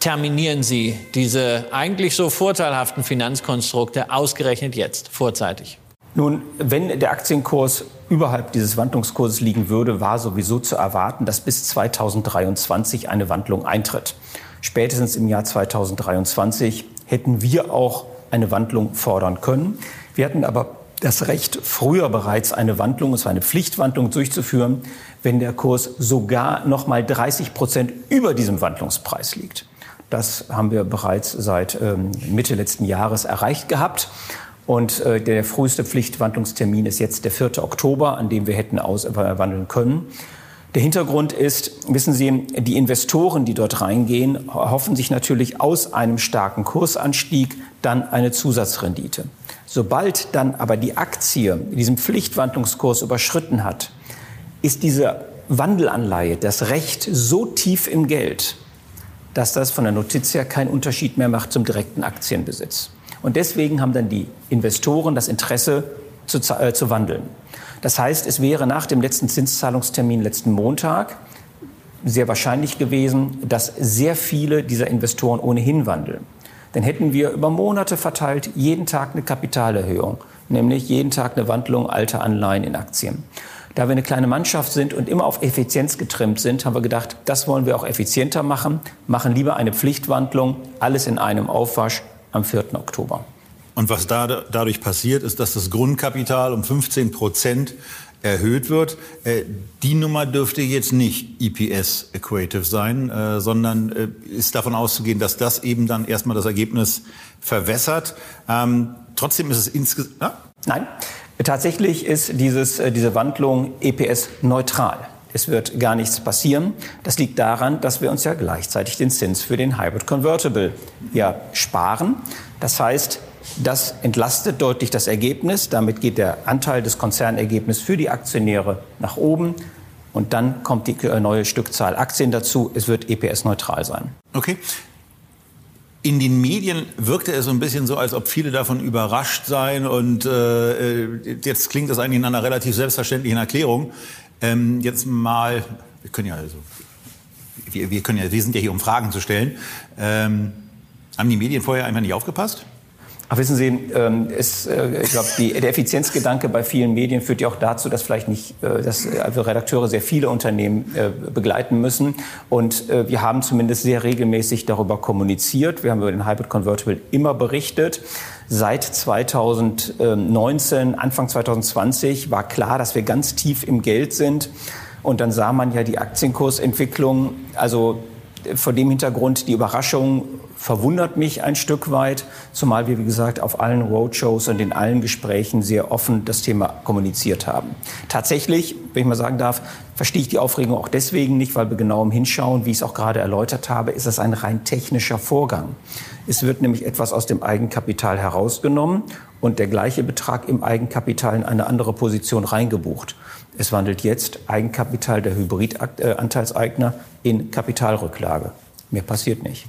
terminieren Sie diese eigentlich so vorteilhaften Finanzkonstrukte ausgerechnet jetzt, vorzeitig? Nun, wenn der Aktienkurs überhalb dieses Wandlungskurses liegen würde, war sowieso zu erwarten, dass bis 2023 eine Wandlung eintritt. Spätestens im Jahr 2023 hätten wir auch eine Wandlung fordern können. Wir hatten aber das Recht, früher bereits eine Wandlung, es war eine Pflichtwandlung durchzuführen, wenn der Kurs sogar noch mal 30 Prozent über diesem Wandlungspreis liegt. Das haben wir bereits seit ähm, Mitte letzten Jahres erreicht gehabt. Und äh, der früheste Pflichtwandlungstermin ist jetzt der 4. Oktober, an dem wir hätten auswandeln können. Der Hintergrund ist, wissen Sie, die Investoren, die dort reingehen, hoffen sich natürlich aus einem starken Kursanstieg dann eine Zusatzrendite. Sobald dann aber die Aktie diesen Pflichtwandlungskurs überschritten hat, ist diese Wandelanleihe, das Recht so tief im Geld, dass das von der Notiz her keinen Unterschied mehr macht zum direkten Aktienbesitz. Und deswegen haben dann die Investoren das Interesse zu, äh, zu wandeln. Das heißt, es wäre nach dem letzten Zinszahlungstermin letzten Montag sehr wahrscheinlich gewesen, dass sehr viele dieser Investoren ohnehin wandeln. Dann hätten wir über Monate verteilt jeden Tag eine Kapitalerhöhung, nämlich jeden Tag eine Wandlung alter Anleihen in Aktien. Da wir eine kleine Mannschaft sind und immer auf Effizienz getrimmt sind, haben wir gedacht, das wollen wir auch effizienter machen, machen lieber eine Pflichtwandlung, alles in einem Aufwasch, am 4. Oktober. Und was da, dadurch passiert, ist, dass das Grundkapital um 15 Prozent erhöht wird. Äh, die Nummer dürfte jetzt nicht EPS equative sein, äh, sondern äh, ist davon auszugehen, dass das eben dann erstmal das Ergebnis verwässert. Ähm, trotzdem ist es insgesamt. Nein, tatsächlich ist dieses, diese Wandlung EPS neutral. Es wird gar nichts passieren. Das liegt daran, dass wir uns ja gleichzeitig den Zins für den Hybrid Convertible ja sparen. Das heißt, das entlastet deutlich das Ergebnis. Damit geht der Anteil des Konzernergebnisses für die Aktionäre nach oben. Und dann kommt die neue Stückzahl Aktien dazu. Es wird EPS-neutral sein. Okay. In den Medien wirkte es so ein bisschen so, als ob viele davon überrascht seien. Und äh, äh jetzt klingt das eigentlich in einer relativ selbstverständlichen Erklärung. Ähm, jetzt mal, wir können ja also, wir, wir, können ja, wir sind ja hier, um Fragen zu stellen. Ähm, haben die Medien vorher einfach nicht aufgepasst? Ach, wissen Sie, ähm, es, äh, ich glaube, der Effizienzgedanke bei vielen Medien führt ja auch dazu, dass vielleicht nicht, äh, dass also Redakteure sehr viele Unternehmen äh, begleiten müssen. Und äh, wir haben zumindest sehr regelmäßig darüber kommuniziert. Wir haben über den Hybrid Convertible immer berichtet. Seit 2019, Anfang 2020 war klar, dass wir ganz tief im Geld sind. Und dann sah man ja die Aktienkursentwicklung. Also vor dem Hintergrund die Überraschung verwundert mich ein Stück weit, zumal wir, wie gesagt, auf allen Roadshows und in allen Gesprächen sehr offen das Thema kommuniziert haben. Tatsächlich, wenn ich mal sagen darf, verstehe ich die Aufregung auch deswegen nicht, weil wir genau im Hinschauen, wie ich es auch gerade erläutert habe, ist das ein rein technischer Vorgang. Es wird nämlich etwas aus dem Eigenkapital herausgenommen und der gleiche Betrag im Eigenkapital in eine andere Position reingebucht. Es wandelt jetzt Eigenkapital der Hybridanteilseigner in Kapitalrücklage. Mehr passiert nicht.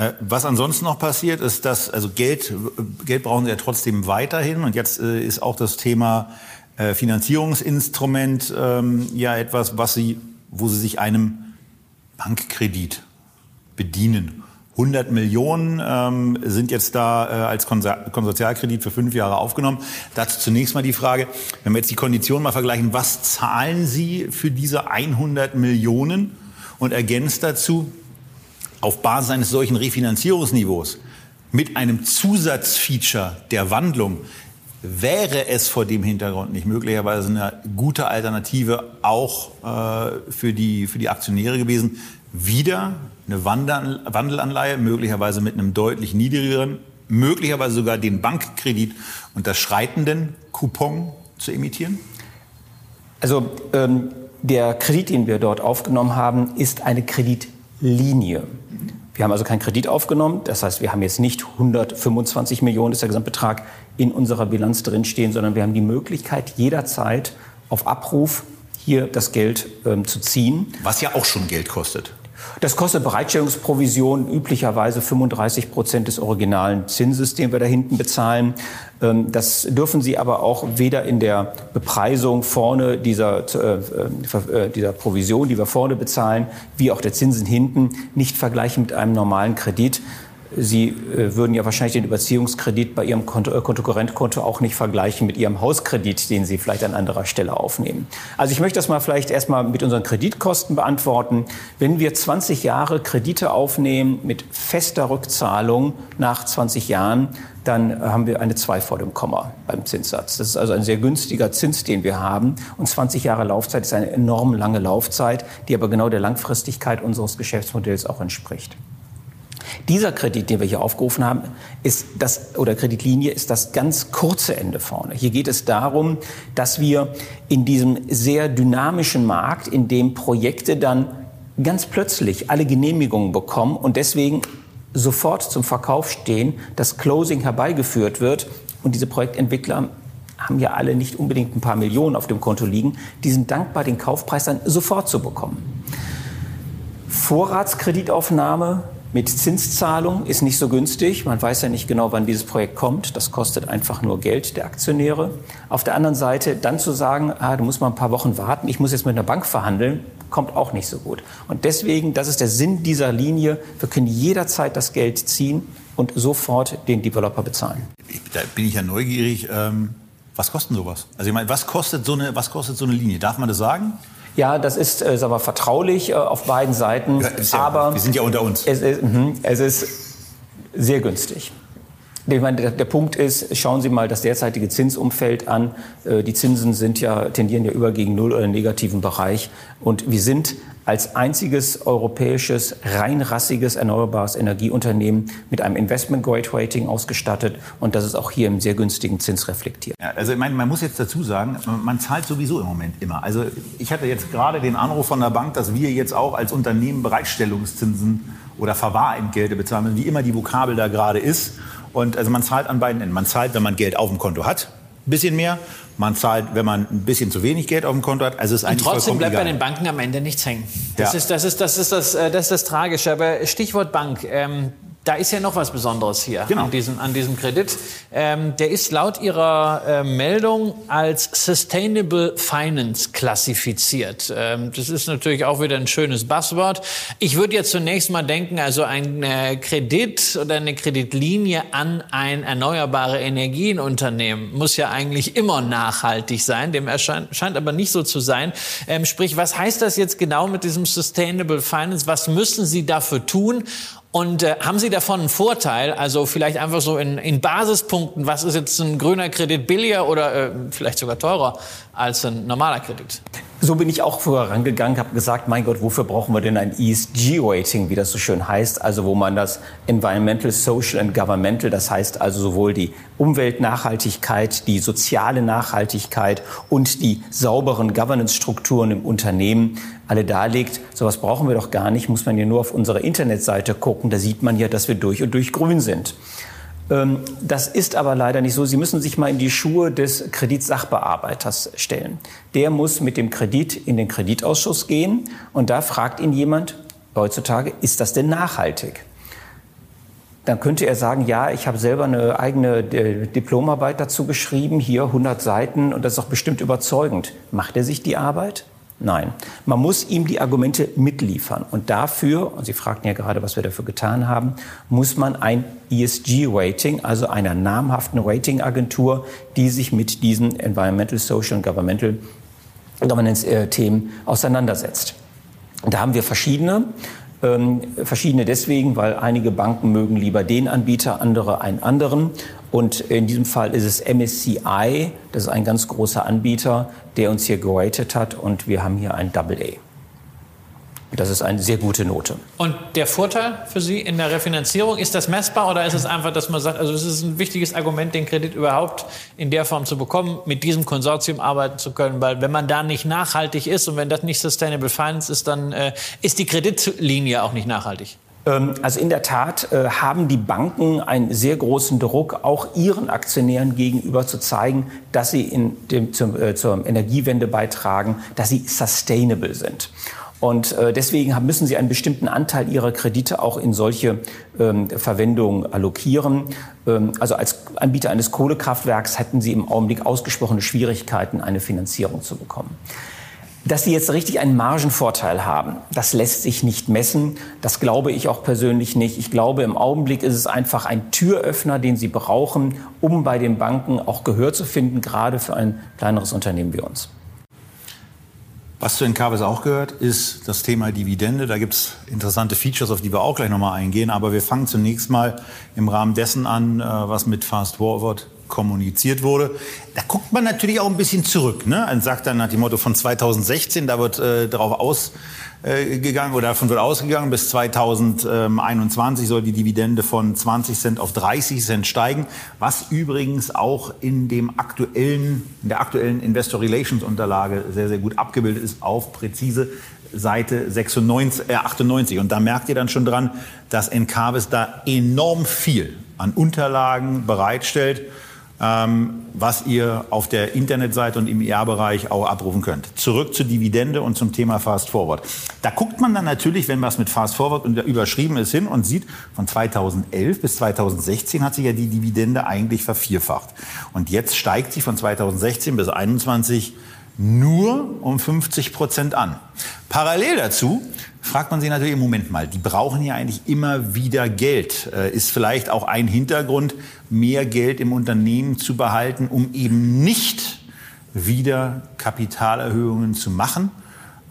Äh, was ansonsten noch passiert, ist, dass also Geld, Geld brauchen sie ja trotzdem weiterhin. Und jetzt äh, ist auch das Thema äh, Finanzierungsinstrument ähm, ja etwas, was sie, wo sie sich einem Bankkredit bedienen. 100 Millionen ähm, sind jetzt da äh, als Konsortialkredit für fünf Jahre aufgenommen. Dazu zunächst mal die Frage, wenn wir jetzt die Konditionen mal vergleichen, was zahlen Sie für diese 100 Millionen? Und ergänzt dazu, auf Basis eines solchen Refinanzierungsniveaus mit einem Zusatzfeature der Wandlung wäre es vor dem Hintergrund nicht möglicherweise eine gute Alternative auch äh, für, die, für die Aktionäre gewesen, wieder eine Wandelanleihe, möglicherweise mit einem deutlich niedrigeren, möglicherweise sogar den Bankkredit unterschreitenden Coupon zu emittieren? Also ähm, der Kredit, den wir dort aufgenommen haben, ist eine Kreditlinie. Wir haben also keinen Kredit aufgenommen. Das heißt, wir haben jetzt nicht 125 Millionen, ist der Gesamtbetrag, in unserer Bilanz drinstehen, sondern wir haben die Möglichkeit, jederzeit auf Abruf hier das Geld ähm, zu ziehen. Was ja auch schon Geld kostet. Das kostet Bereitstellungsprovision üblicherweise 35 Prozent des originalen Zinses, den wir da hinten bezahlen. Ähm, das dürfen Sie aber auch weder in der Bepreisung vorne dieser, äh, äh, dieser Provision, die wir vorne bezahlen, wie auch der Zinsen hinten nicht vergleichen mit einem normalen Kredit. Sie äh, würden ja wahrscheinlich den Überziehungskredit bei Ihrem Konto, äh, Kontokorrentkonto auch nicht vergleichen mit Ihrem Hauskredit, den Sie vielleicht an anderer Stelle aufnehmen. Also ich möchte das mal vielleicht erstmal mit unseren Kreditkosten beantworten. Wenn wir 20 Jahre Kredite aufnehmen mit fester Rückzahlung nach 20 Jahren, dann haben wir eine 2 vor dem Komma beim Zinssatz. Das ist also ein sehr günstiger Zins, den wir haben. Und 20 Jahre Laufzeit ist eine enorm lange Laufzeit, die aber genau der Langfristigkeit unseres Geschäftsmodells auch entspricht. Dieser Kredit, den wir hier aufgerufen haben, ist das, oder Kreditlinie ist das ganz kurze Ende vorne. Hier geht es darum, dass wir in diesem sehr dynamischen Markt, in dem Projekte dann ganz plötzlich alle Genehmigungen bekommen und deswegen sofort zum Verkauf stehen, das Closing herbeigeführt wird und diese Projektentwickler haben ja alle nicht unbedingt ein paar Millionen auf dem Konto liegen, die sind dankbar, den Kaufpreis dann sofort zu bekommen. Vorratskreditaufnahme mit Zinszahlung ist nicht so günstig. Man weiß ja nicht genau, wann dieses Projekt kommt. Das kostet einfach nur Geld der Aktionäre. Auf der anderen Seite dann zu sagen, ah, du musst mal ein paar Wochen warten, ich muss jetzt mit einer Bank verhandeln, kommt auch nicht so gut. Und deswegen, das ist der Sinn dieser Linie. Wir können jederzeit das Geld ziehen und sofort den Developer bezahlen. Da bin ich ja neugierig. Ähm, was kostet sowas? Also ich meine, was kostet so eine, was kostet so eine Linie? Darf man das sagen? Ja, das ist äh, sagen wir, vertraulich äh, auf beiden Seiten. Ja, ja, aber wir sind ja unter uns. Es ist, mh, es ist sehr günstig. Ich meine, der, der, Punkt ist, schauen Sie mal das derzeitige Zinsumfeld an. Äh, die Zinsen sind ja, tendieren ja übergegen null oder negativen Bereich. Und wir sind als einziges europäisches, reinrassiges erneuerbares Energieunternehmen mit einem Investment Grade Rating ausgestattet. Und das ist auch hier im sehr günstigen Zins reflektiert. Ja, also ich meine, man muss jetzt dazu sagen, man zahlt sowieso im Moment immer. Also ich hatte jetzt gerade den Anruf von der Bank, dass wir jetzt auch als Unternehmen Bereitstellungszinsen oder Verwahrentgelte bezahlen, wie immer die Vokabel da gerade ist. Und also man zahlt an beiden Enden. Man zahlt, wenn man Geld auf dem Konto hat, ein bisschen mehr. Man zahlt, wenn man ein bisschen zu wenig Geld auf dem Konto hat. Also ist eigentlich Und trotzdem bleibt egal. bei den Banken am Ende nichts hängen. Das, ja. ist, das, ist, das, ist, das, äh, das ist das Tragische. Aber Stichwort Bank. Ähm, da ist ja noch was Besonderes hier genau. an, diesem, an diesem Kredit. Ähm, der ist laut Ihrer äh, Meldung als Sustainable Finance klassifiziert. Ähm, das ist natürlich auch wieder ein schönes Buzzword. Ich würde jetzt zunächst mal denken, also ein äh, Kredit oder eine Kreditlinie an ein erneuerbare Energienunternehmen muss ja eigentlich immer nachhaltig sein. Dem erscheint, scheint aber nicht so zu sein. Ähm, sprich, was heißt das jetzt genau mit diesem Sustainable Finance? Was müssen Sie dafür tun? Und äh, haben Sie davon einen Vorteil? Also vielleicht einfach so in, in Basispunkten, was ist jetzt ein grüner Kredit billiger oder äh, vielleicht sogar teurer als ein normaler Kredit? So bin ich auch vorher rangegangen, habe gesagt, mein Gott, wofür brauchen wir denn ein ESG-Rating, wie das so schön heißt, also wo man das Environmental, Social and Governmental, das heißt also sowohl die Umweltnachhaltigkeit, die soziale Nachhaltigkeit und die sauberen Governance-Strukturen im Unternehmen alle darlegt. Sowas brauchen wir doch gar nicht, muss man ja nur auf unsere Internetseite gucken, da sieht man ja, dass wir durch und durch grün sind. Ähm, das ist aber leider nicht so. Sie müssen sich mal in die Schuhe des Kreditsachbearbeiters stellen. Der muss mit dem Kredit in den Kreditausschuss gehen und da fragt ihn jemand heutzutage, ist das denn nachhaltig? Dann könnte er sagen, ja, ich habe selber eine eigene äh, Diplomarbeit dazu geschrieben, hier 100 Seiten und das ist doch bestimmt überzeugend. Macht er sich die Arbeit? Nein, man muss ihm die Argumente mitliefern. Und dafür, und Sie fragten ja gerade, was wir dafür getan haben, muss man ein ESG-Rating, also einer namhaften Ratingagentur, die sich mit diesen Environmental, Social und Governmental Governance-Themen auseinandersetzt. Da haben wir verschiedene. Ähm, verschiedene deswegen, weil einige Banken mögen lieber den Anbieter, andere einen anderen. Und in diesem Fall ist es MSCI, das ist ein ganz großer Anbieter, der uns hier geratet hat und wir haben hier ein Double A. Das ist eine sehr gute Note. Und der Vorteil für Sie in der Refinanzierung, ist das messbar oder ist es einfach, dass man sagt, also es ist ein wichtiges Argument, den Kredit überhaupt in der Form zu bekommen, mit diesem Konsortium arbeiten zu können, weil wenn man da nicht nachhaltig ist und wenn das nicht Sustainable Finance ist, dann äh, ist die Kreditlinie auch nicht nachhaltig. Ähm, also in der Tat äh, haben die Banken einen sehr großen Druck, auch ihren Aktionären gegenüber zu zeigen, dass sie in dem, zum, äh, zur Energiewende beitragen, dass sie sustainable sind. Und äh, deswegen müssen sie einen bestimmten Anteil ihrer Kredite auch in solche ähm, Verwendungen allokieren. Ähm, also als Anbieter eines Kohlekraftwerks hätten sie im Augenblick ausgesprochene Schwierigkeiten, eine Finanzierung zu bekommen. Dass sie jetzt richtig einen Margenvorteil haben, das lässt sich nicht messen. Das glaube ich auch persönlich nicht. Ich glaube, im Augenblick ist es einfach ein Türöffner, den sie brauchen, um bei den Banken auch Gehör zu finden, gerade für ein kleineres Unternehmen wie uns. Was zu Encarvis auch gehört, ist das Thema Dividende. Da gibt es interessante Features, auf die wir auch gleich nochmal eingehen. Aber wir fangen zunächst mal im Rahmen dessen an, äh, was mit Fast Forward kommuniziert wurde. Da guckt man natürlich auch ein bisschen zurück. Ne? Man sagt dann nach dem Motto von 2016, da wird äh, darauf ausgegangen äh, oder davon wird ausgegangen, bis 2021 soll die Dividende von 20 Cent auf 30 Cent steigen, was übrigens auch in dem aktuellen, in der aktuellen Investor Relations Unterlage sehr, sehr gut abgebildet ist auf präzise Seite 96, äh 98. Und da merkt ihr dann schon dran, dass Encarvis da enorm viel an Unterlagen bereitstellt ähm, was ihr auf der Internetseite und im IR-Bereich auch abrufen könnt. Zurück zur Dividende und zum Thema Fast Forward. Da guckt man dann natürlich, wenn was mit Fast Forward überschrieben ist, hin und sieht, von 2011 bis 2016 hat sich ja die Dividende eigentlich vervierfacht. Und jetzt steigt sie von 2016 bis 2021 nur um 50 Prozent an. Parallel dazu fragt man sich natürlich im Moment mal, die brauchen ja eigentlich immer wieder Geld. Äh, ist vielleicht auch ein Hintergrund, mehr Geld im Unternehmen zu behalten, um eben nicht wieder Kapitalerhöhungen zu machen?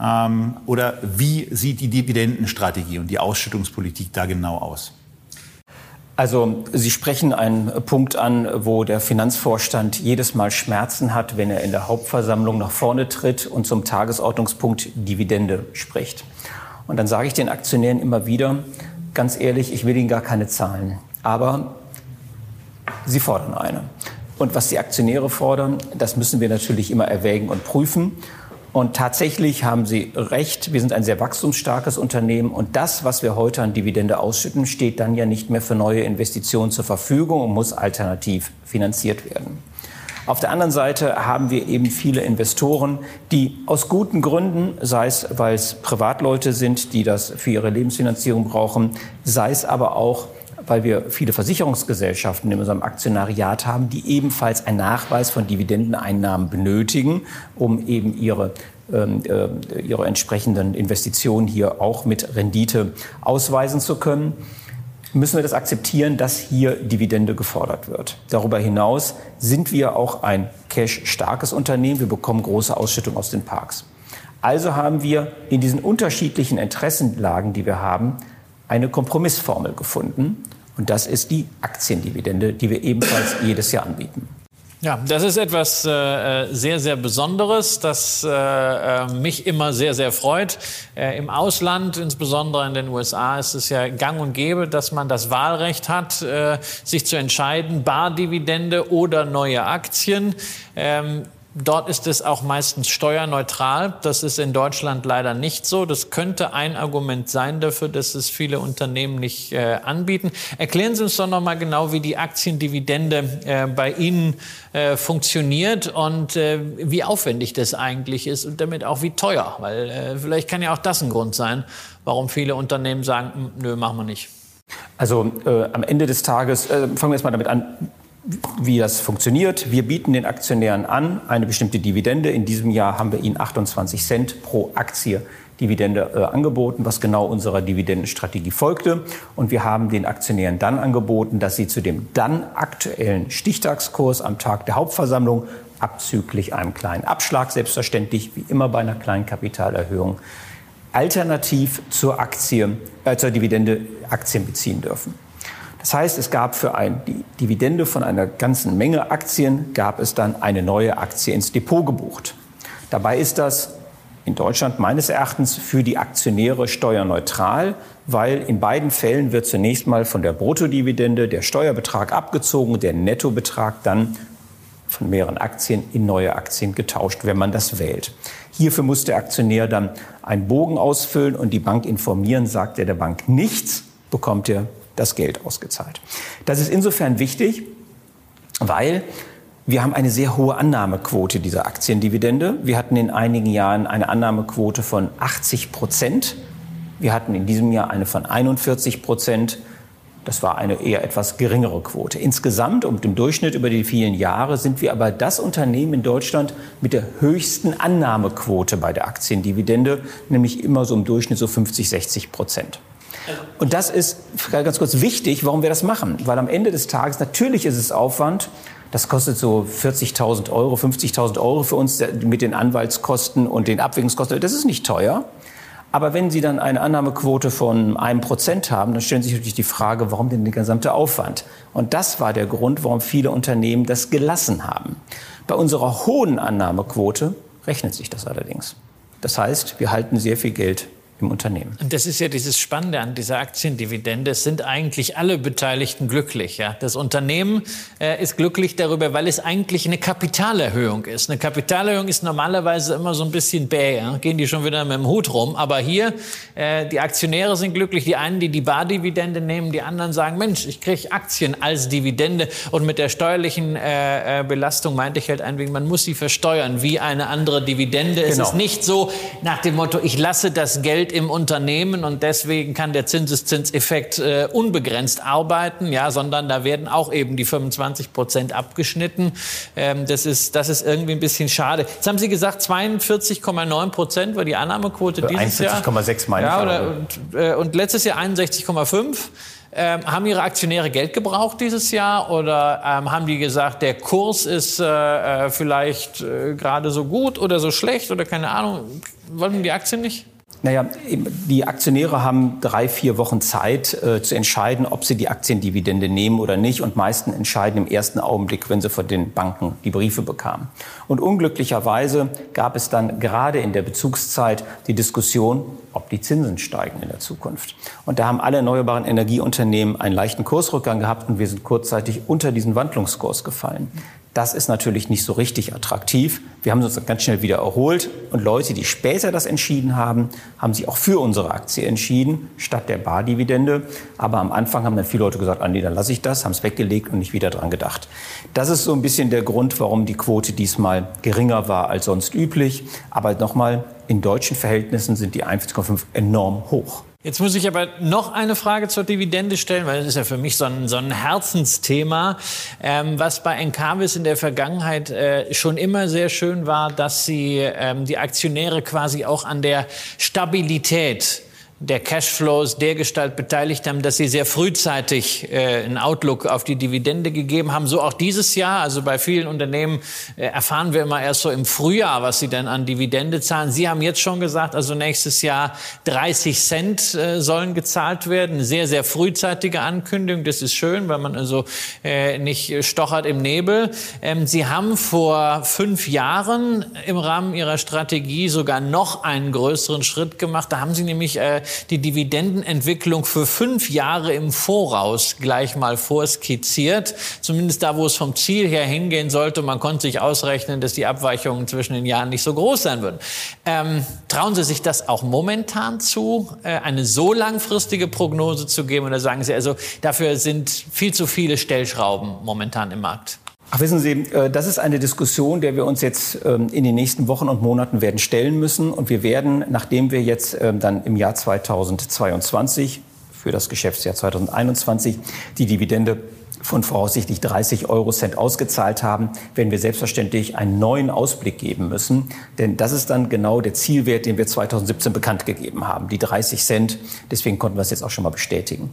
Ähm, oder wie sieht die Dividendenstrategie und die Ausschüttungspolitik da genau aus? Also Sie sprechen einen Punkt an, wo der Finanzvorstand jedes Mal Schmerzen hat, wenn er in der Hauptversammlung nach vorne tritt und zum Tagesordnungspunkt Dividende spricht. Und dann sage ich den Aktionären immer wieder, ganz ehrlich, ich will Ihnen gar keine Zahlen. Aber Sie fordern eine. Und was die Aktionäre fordern, das müssen wir natürlich immer erwägen und prüfen. Und tatsächlich haben Sie recht, wir sind ein sehr wachstumsstarkes Unternehmen und das, was wir heute an Dividende ausschütten, steht dann ja nicht mehr für neue Investitionen zur Verfügung und muss alternativ finanziert werden. Auf der anderen Seite haben wir eben viele Investoren, die aus guten Gründen, sei es, weil es Privatleute sind, die das für ihre Lebensfinanzierung brauchen, sei es aber auch, weil wir viele Versicherungsgesellschaften in unserem Aktionariat haben, die ebenfalls einen Nachweis von Dividendeneinnahmen benötigen, um eben ihre ähm, äh, ihre entsprechenden Investitionen hier auch mit Rendite ausweisen zu können müssen wir das akzeptieren, dass hier Dividende gefordert wird. Darüber hinaus sind wir auch ein cash-starkes Unternehmen. Wir bekommen große Ausschüttung aus den Parks. Also haben wir in diesen unterschiedlichen Interessenlagen, die wir haben, eine Kompromissformel gefunden. Und das ist die Aktiendividende, die wir ebenfalls [clears throat] jedes Jahr anbieten. Ja, das ist etwas äh, sehr, sehr Besonderes, das äh, äh, mich immer sehr, sehr freut. Äh, Im Ausland, insbesondere in den USA, ist es ja gang und gäbe, dass man das Wahlrecht hat, äh, sich zu entscheiden, Bardividende oder neue Aktien. Ähm, Dort ist es auch meistens steuerneutral. Das ist in Deutschland leider nicht so. Das könnte ein Argument sein dafür, dass es viele Unternehmen nicht äh, anbieten. Erklären Sie uns doch noch mal genau, wie die Aktiendividende äh, bei Ihnen äh, funktioniert und äh, wie aufwendig das eigentlich ist und damit auch wie teuer. Weil äh, vielleicht kann ja auch das ein Grund sein, warum viele Unternehmen sagen, hm, nö, machen wir nicht. Also äh, am Ende des Tages, fangen wir jetzt mal damit an, wie das funktioniert. Wir bieten den Aktionären an eine bestimmte Dividende. In diesem Jahr haben wir ihnen 28 Cent pro Aktie Dividende äh, angeboten, was genau unserer Dividendenstrategie folgte. Und wir haben den Aktionären dann angeboten, dass sie zu dem dann aktuellen Stichtagskurs am Tag der Hauptversammlung abzüglich einem kleinen Abschlag, selbstverständlich wie immer bei einer kleinen Kapitalerhöhung, alternativ zur Aktie, äh, zur Dividende Aktien beziehen dürfen. Das heißt, es gab für ein, die Dividende von einer ganzen Menge Aktien, gab es dann eine neue Aktie ins Depot gebucht. Dabei ist das in Deutschland meines Erachtens für die Aktionäre steuerneutral, weil in beiden Fällen wird zunächst mal von der Bruttodividende der Steuerbetrag abgezogen, der Nettobetrag dann von mehreren Aktien in neue Aktien getauscht, wenn man das wählt. Hierfür muss der Aktionär dann einen Bogen ausfüllen und die Bank informieren, sagt er der Bank nichts bekommt ihr das Geld ausgezahlt. Das ist insofern wichtig, weil wir haben eine sehr hohe Annahmequote dieser Aktiendividende. Wir hatten in einigen Jahren eine Annahmequote von 80 Prozent. Wir hatten in diesem Jahr eine von 41 Prozent. Das war eine eher etwas geringere Quote. Insgesamt und im Durchschnitt über die vielen Jahre sind wir aber das Unternehmen in Deutschland mit der höchsten Annahmequote bei der Aktiendividende, nämlich immer so im Durchschnitt so 50, 60 Prozent. Und das ist ganz kurz wichtig, warum wir das machen. Weil am Ende des Tages, natürlich ist es Aufwand, das kostet so 40.000 Euro, 50.000 Euro für uns mit den Anwaltskosten und den Abwägungskosten. Das ist nicht teuer. Aber wenn Sie dann eine Annahmequote von einem Prozent haben, dann stellen Sie sich natürlich die Frage, warum denn der gesamte Aufwand? Und das war der Grund, warum viele Unternehmen das gelassen haben. Bei unserer hohen Annahmequote rechnet sich das allerdings. Das heißt, wir halten sehr viel Geld im Unternehmen. Und das ist ja dieses Spannende an dieser Aktiendividende. Es sind eigentlich alle Beteiligten glücklich. Ja? Das Unternehmen äh, ist glücklich darüber, weil es eigentlich eine Kapitalerhöhung ist. Eine Kapitalerhöhung ist normalerweise immer so ein bisschen bäh. Ja? Gehen die schon wieder mit dem Hut rum. Aber hier, äh, die Aktionäre sind glücklich. Die einen, die die Bardividende nehmen, die anderen sagen, Mensch, ich kriege Aktien als Dividende. Und mit der steuerlichen äh, äh Belastung meinte ich halt ein wenig, man muss sie versteuern wie eine andere Dividende. Genau. Es ist nicht so nach dem Motto, ich lasse das Geld Geld im Unternehmen und deswegen kann der Zinseszinseffekt äh, unbegrenzt arbeiten, ja, sondern da werden auch eben die 25 Prozent abgeschnitten. Ähm, das ist, das ist irgendwie ein bisschen schade. Jetzt haben Sie gesagt, 42,9 Prozent war die Annahmequote dieses Jahr. 41,6 meine ja, oder, und, äh, und letztes Jahr 61,5. Ähm, haben Ihre Aktionäre Geld gebraucht dieses Jahr oder ähm, haben die gesagt, der Kurs ist äh, äh vielleicht äh, gerade so gut oder so schlecht oder keine Ahnung? Wollen die Aktien nicht? Naja, die Aktionäre haben drei, vier Wochen Zeit äh, zu entscheiden, ob sie die Aktiendividende nehmen oder nicht. Und meisten entscheiden im ersten Augenblick, wenn sie von den Banken die Briefe bekamen. Und unglücklicherweise gab es dann gerade in der Bezugszeit die Diskussion, ob die Zinsen steigen in der Zukunft. Und da haben alle erneuerbaren Energieunternehmen einen leichten Kursrückgang gehabt und wir sind kurzzeitig unter diesen Wandlungskurs gefallen. Das ist natürlich nicht so richtig attraktiv. Wir haben uns ganz schnell wieder erholt und Leute, die später das entschieden haben, haben sich auch für unsere Aktie entschieden, statt der Bardividende. Aber am Anfang haben dann viele Leute gesagt, ah, nee, dann lasse ich das, haben es weggelegt und nicht wieder dran gedacht. Das ist so ein bisschen der Grund, warum die Quote diesmal geringer war als sonst üblich. Aber nochmal, in deutschen Verhältnissen sind die 41,5 enorm hoch. Jetzt muss ich aber noch eine Frage zur Dividende stellen, weil das ist ja für mich so ein, so ein Herzensthema. Ähm, was bei Encarvis in der Vergangenheit äh, schon immer sehr schön war, dass sie ähm, die Aktionäre quasi auch an der Stabilität der Cashflows dergestalt beteiligt haben, dass sie sehr frühzeitig äh, einen Outlook auf die Dividende gegeben haben. So auch dieses Jahr. Also bei vielen Unternehmen äh, erfahren wir immer erst so im Frühjahr, was sie denn an Dividende zahlen. Sie haben jetzt schon gesagt, also nächstes Jahr 30 Cent äh, sollen gezahlt werden. Sehr, sehr frühzeitige Ankündigung. Das ist schön, weil man also äh, nicht stochert im Nebel. Ähm, sie haben vor fünf Jahren im Rahmen ihrer Strategie sogar noch einen größeren Schritt gemacht. Da haben sie nämlich äh, die Dividendenentwicklung für fünf Jahre im Voraus gleich mal vorskizziert. Zumindest da, wo es vom Ziel her hingehen sollte. Man konnte sich ausrechnen, dass die Abweichungen zwischen den Jahren nicht so groß sein würden. Ähm, trauen Sie sich das auch momentan zu, äh, eine so langfristige Prognose zu geben? Oder sagen Sie also, dafür sind viel zu viele Stellschrauben momentan im Markt? Ach, wissen Sie, äh, das ist eine Diskussion, der wir uns jetzt ähm, in den nächsten Wochen und Monaten werden stellen müssen. Und wir werden, nachdem wir jetzt ähm, dann im Jahr 2022 für das Geschäftsjahr 2021 die Dividende von voraussichtlich 30 Euro Cent ausgezahlt haben, werden wir selbstverständlich einen neuen Ausblick geben müssen. Denn das ist dann genau der Zielwert, den wir 2017 bekannt gegeben haben, die 30 Cent. Deswegen konnten wir es jetzt auch schon mal bestätigen.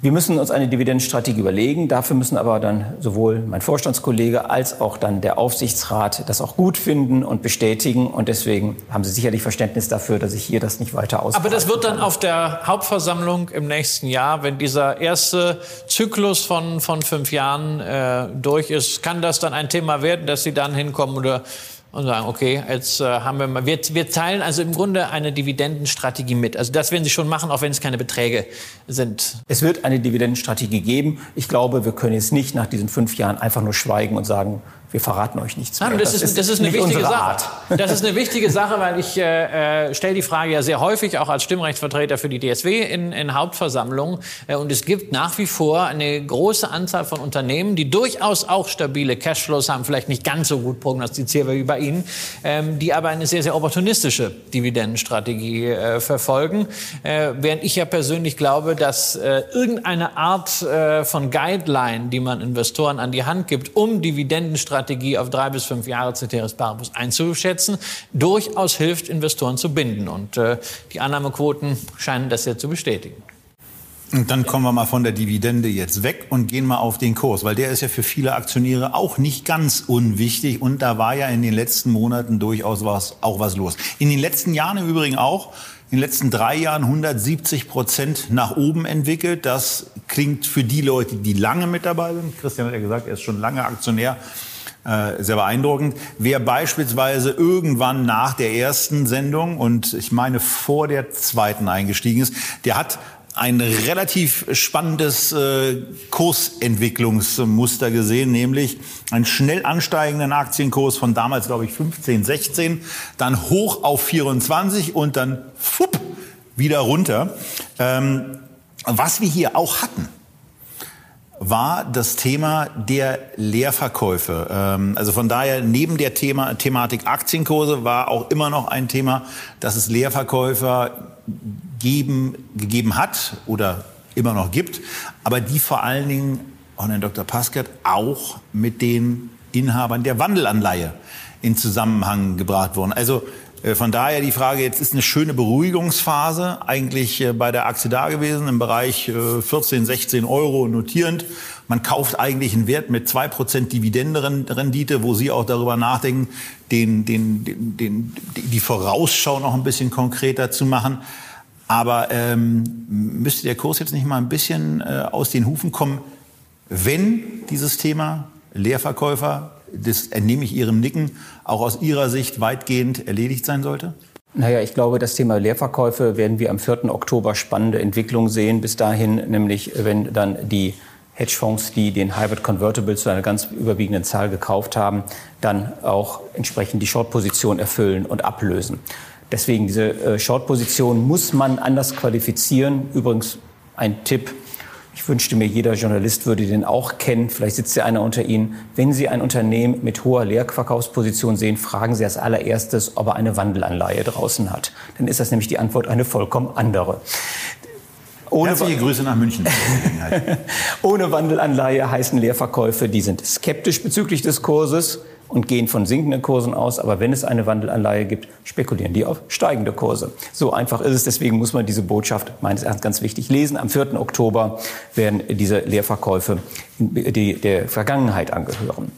Wir müssen uns eine Dividendenstrategie überlegen. Dafür müssen aber dann sowohl mein Vorstandskollege als auch dann der Aufsichtsrat das auch gut finden und bestätigen. Und deswegen haben Sie sicherlich Verständnis dafür, dass ich hier das nicht weiter ausführe. Aber das wird dann auf der Hauptversammlung im nächsten Jahr, wenn dieser erste Zyklus von, von fünf Jahren äh, durch ist, kann das dann ein Thema werden, dass Sie dann hinkommen oder und sagen, okay, jetzt äh, haben wir mal, wir, wir teilen also im Grunde eine Dividendenstrategie mit. Also das werden Sie schon machen, auch wenn es keine Beträge sind. Es wird eine Dividendenstrategie geben. Ich glaube, wir können jetzt nicht nach diesen fünf Jahren einfach nur schweigen und sagen, wir verraten euch nichts mehr. Nein, das, das, ist, das ist eine wichtige Sache. Art. Das ist eine wichtige Sache, weil ich äh, äh, stelle die Frage ja sehr häufig auch als Stimmrechtsvertreter für die DSW in, in Hauptversammlungen. Äh, und es gibt nach wie vor eine große Anzahl von Unternehmen, die durchaus auch stabile Cashflows haben, vielleicht nicht ganz so gut prognostizierbar wie bei Ihnen, ähm, die aber eine sehr, sehr opportunistische Dividendenstrategie äh, verfolgen. Äh, während ich ja persönlich glaube, dass äh, irgendeine Art von Guideline, die man Investoren an die Hand gibt, um Dividendenstrategien Strategie auf drei bis fünf Jahre Ceteris Paribus einzuschätzen, durchaus hilft, Investoren zu binden. Und äh, die Annahmequoten scheinen das ja zu bestätigen. Und dann kommen wir mal von der Dividende jetzt weg und gehen mal auf den Kurs, weil der ist ja für viele Aktionäre auch nicht ganz unwichtig und da war ja in den letzten Monaten durchaus was, auch was los. In den letzten Jahren im Übrigen auch, in den letzten drei Jahren 170 Prozent nach oben entwickelt. Das klingt für die Leute, die lange mit dabei sind. Christian hat ja gesagt, er ist schon lange Aktionär äh, sehr beeindruckend. Wer beispielsweise irgendwann nach der ersten Sendung und ich meine vor der zweiten eingestiegen ist, der hat ein relativ spannendes äh, Kursentwicklungsmuster gesehen, nämlich einen schnell ansteigenden Aktienkurs von damals, glaube ich, 15, 16, dann hoch auf 24 und dann fupp, wieder runter. Ähm, was wir hier auch hatten, war das Thema der Leerverkäufe. Ähm, also von daher, neben der Thema, Thematik Aktienkurse war auch immer noch ein Thema, dass es Leerverkäufer geben, gegeben hat oder immer noch gibt, aber die vor allen Dingen, und Herr Dr. Paskat, auch mit den Inhabern der Wandelanleihe in Zusammenhang gebracht wurden. Also von daher die Frage, jetzt ist eine schöne Beruhigungsphase eigentlich äh, bei der Aktie da gewesen, im Bereich 14, äh, 16 Euro notierend. Man kauft eigentlich einen Wert mit 2% Dividendenrendite, wo Sie auch darüber nachdenken, den, den, den, den, die Vorausschau noch ein bisschen konkreter zu machen. Aber ähm, müsste der Kurs jetzt nicht mal ein bisschen äh, aus den Hufen kommen, wenn dieses Thema Leerverkäufer das entnehme ich Ihrem Nicken, auch aus Ihrer Sicht weitgehend erledigt sein sollte? Naja, ich glaube, das Thema Leerverkäufe werden wir am 4. Oktober spannende Entwicklungen sehen. Bis dahin, nämlich wenn dann die Hedgefonds, die den Hybrid Convertible zu einer ganz überwiegenden Zahl gekauft haben, dann auch entsprechend die Short-Position erfüllen und ablösen. Deswegen diese äh, Short-Position muss man anders qualifizieren. Übrigens ein Tipp, ich wünschte mir, jeder Journalist würde den auch kennen. Vielleicht sitzt ja einer unter Ihnen. Wenn Sie ein Unternehmen mit hoher Leerverkaufsposition sehen, fragen Sie als allererstes, ob er eine Wandelanleihe draußen hat. Dann ist das nämlich die Antwort eine vollkommen andere. Ohne Herzliche Grüße nach München. [laughs] Ohne Wandelanleihe heißen Leerverkäufe, die sind skeptisch bezüglich des Kurses und gehen von sinkenden Kursen aus. Aber wenn es eine Wandelanleihe gibt, spekulieren die auf steigende Kurse. So einfach ist es. Deswegen muss man diese Botschaft meines Erachtens ganz wichtig lesen. Am 4. Oktober werden diese Leerverkäufe der Vergangenheit angehören.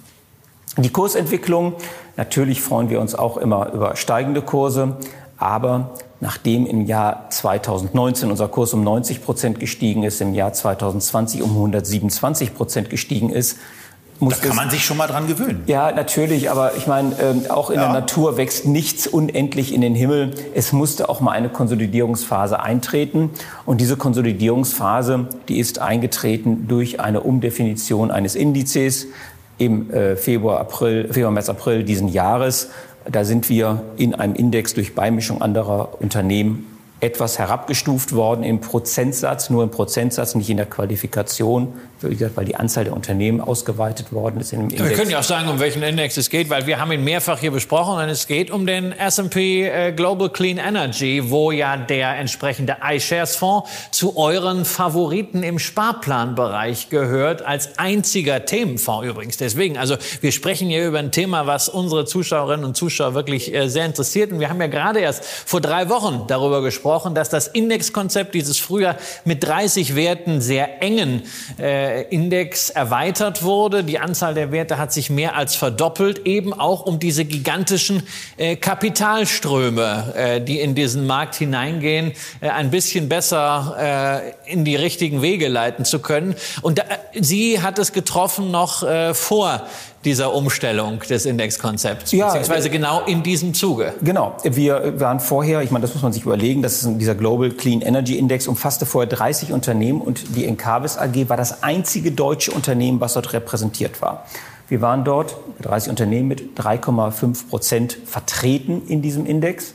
Die Kursentwicklung, natürlich freuen wir uns auch immer über steigende Kurse, aber nachdem im Jahr 2019 unser Kurs um 90 Prozent gestiegen ist, im Jahr 2020 um 127 Prozent gestiegen ist, muss da kann man sich schon mal dran gewöhnen. Ja, natürlich, aber ich meine, äh, auch in ja. der Natur wächst nichts unendlich in den Himmel. Es musste auch mal eine Konsolidierungsphase eintreten. Und diese Konsolidierungsphase, die ist eingetreten durch eine Umdefinition eines Indizes im äh, Februar, April, Februar, März, April diesen Jahres. Da sind wir in einem Index durch Beimischung anderer Unternehmen etwas herabgestuft worden im Prozentsatz, nur im Prozentsatz, nicht in der Qualifikation, weil die Anzahl der Unternehmen ausgeweitet worden ist. In dem Index. Wir können ja auch sagen, um welchen Index es geht, weil wir haben ihn mehrfach hier besprochen und es geht um den S&P äh, Global Clean Energy, wo ja der entsprechende iShares Fonds zu euren Favoriten im Sparplanbereich gehört, als einziger Themenfonds übrigens. Deswegen, also wir sprechen hier über ein Thema, was unsere Zuschauerinnen und Zuschauer wirklich äh, sehr interessiert. Und wir haben ja gerade erst vor drei Wochen darüber gesprochen, gesprochen, dass das Indexkonzept dieses früher mit 30 Werten sehr engen äh, Index erweitert wurde. Die Anzahl der Werte hat sich mehr als verdoppelt, eben auch um diese gigantischen äh, Kapitalströme, äh, die in diesen Markt hineingehen, äh, ein bisschen besser äh, in die richtigen Wege leiten zu können. Und sie hat es getroffen noch äh, vor dieser Umstellung des Indexkonzepts, ja, beziehungsweise äh, genau in diesem Zuge. Genau. Wir waren vorher, ich meine, das muss man sich überlegen, das ist dieser Global Clean Energy Index umfasste vorher 30 Unternehmen und die Encarvis AG war das einzige deutsche Unternehmen, was dort repräsentiert war. Wir waren dort 30 Unternehmen mit 3,5 Prozent vertreten in diesem Index.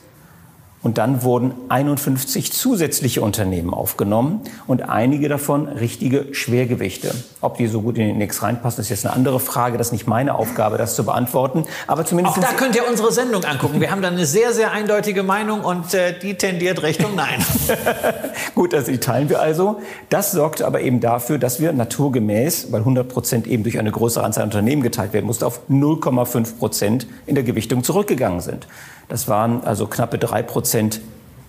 Und dann wurden 51 zusätzliche Unternehmen aufgenommen und einige davon richtige Schwergewichte. Ob die so gut in den Index reinpassen, ist jetzt eine andere Frage. Das ist nicht meine Aufgabe, das zu beantworten. Aber zumindest auch da könnt ihr unsere Sendung angucken. Wir haben da eine sehr, sehr eindeutige Meinung und äh, die tendiert Richtung Nein. [laughs] gut, also die teilen wir also. Das sorgt aber eben dafür, dass wir naturgemäß, weil 100 Prozent eben durch eine größere Anzahl Unternehmen geteilt werden musste, auf 0,5 Prozent in der Gewichtung zurückgegangen sind. Das waren also knappe drei Prozent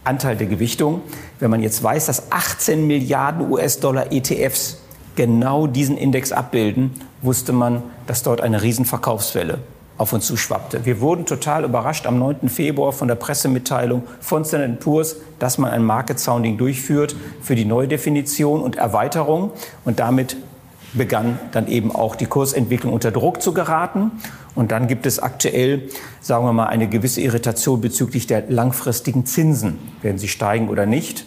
Anteil der Gewichtung. Wenn man jetzt weiß, dass 18 Milliarden US-Dollar ETFs genau diesen Index abbilden, wusste man, dass dort eine Riesenverkaufswelle auf uns zuschwappte. Wir wurden total überrascht am 9. Februar von der Pressemitteilung von Standard Poor's, dass man ein Market Sounding durchführt für die Neudefinition und Erweiterung. Und damit begann dann eben auch die Kursentwicklung unter Druck zu geraten. Und dann gibt es aktuell, sagen wir mal, eine gewisse Irritation bezüglich der langfristigen Zinsen. Werden sie steigen oder nicht?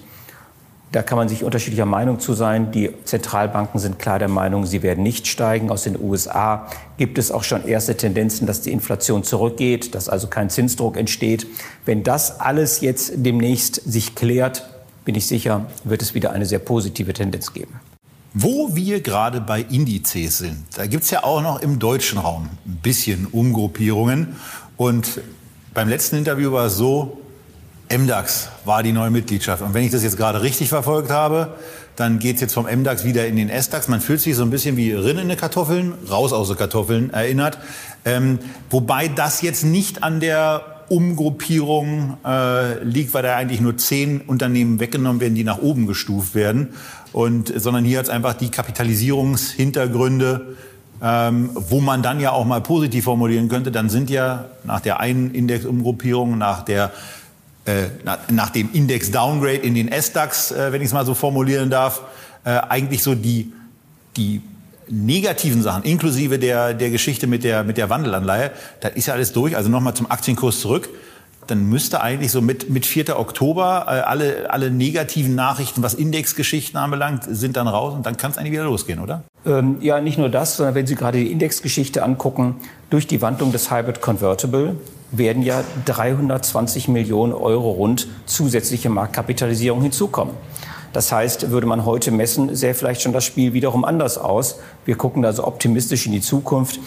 Da kann man sich unterschiedlicher Meinung zu sein. Die Zentralbanken sind klar der Meinung, sie werden nicht steigen. Aus den USA gibt es auch schon erste Tendenzen, dass die Inflation zurückgeht, dass also kein Zinsdruck entsteht. Wenn das alles jetzt demnächst sich klärt, bin ich sicher, wird es wieder eine sehr positive Tendenz geben. Wo wir gerade bei Indizes sind, da gibt es ja auch noch im deutschen Raum ein bisschen Umgruppierungen. Und beim letzten Interview war es so, MDAX war die neue Mitgliedschaft. Und wenn ich das jetzt gerade richtig verfolgt habe, dann geht es jetzt vom MDAX wieder in den SDAX. Man fühlt sich so ein bisschen wie Rinn in den Kartoffeln, raus aus den Kartoffeln erinnert. Ähm, wobei das jetzt nicht an der Umgruppierung äh, liegt, weil da eigentlich nur zehn Unternehmen weggenommen werden, die nach oben gestuft werden. Und, sondern hier hat es einfach die Kapitalisierungshintergründe, ähm, wo man dann ja auch mal positiv formulieren könnte, dann sind ja nach der einen Indexumgruppierung, nach der äh, nach, nach, dem Index Downgrade in den S-DAX, äh, wenn ich es mal so formulieren darf, äh, eigentlich so die, die negativen Sachen, inklusive der, der Geschichte mit der, mit der Wandelanleihe, das ist ja alles durch. Also nochmal zum Aktienkurs zurück dann müsste eigentlich so mit, mit 4. Oktober äh, alle, alle negativen Nachrichten, was Indexgeschichten anbelangt, sind dann raus und dann kann es eigentlich wieder losgehen, oder? Ähm, ja, nicht nur das, sondern wenn Sie gerade die Indexgeschichte angucken, durch die Wandlung des Hybrid Convertible werden ja 320 Millionen Euro rund zusätzliche Marktkapitalisierung hinzukommen. Das heißt, würde man heute messen, sähe vielleicht schon das Spiel wiederum anders aus. Wir gucken da so optimistisch in die Zukunft.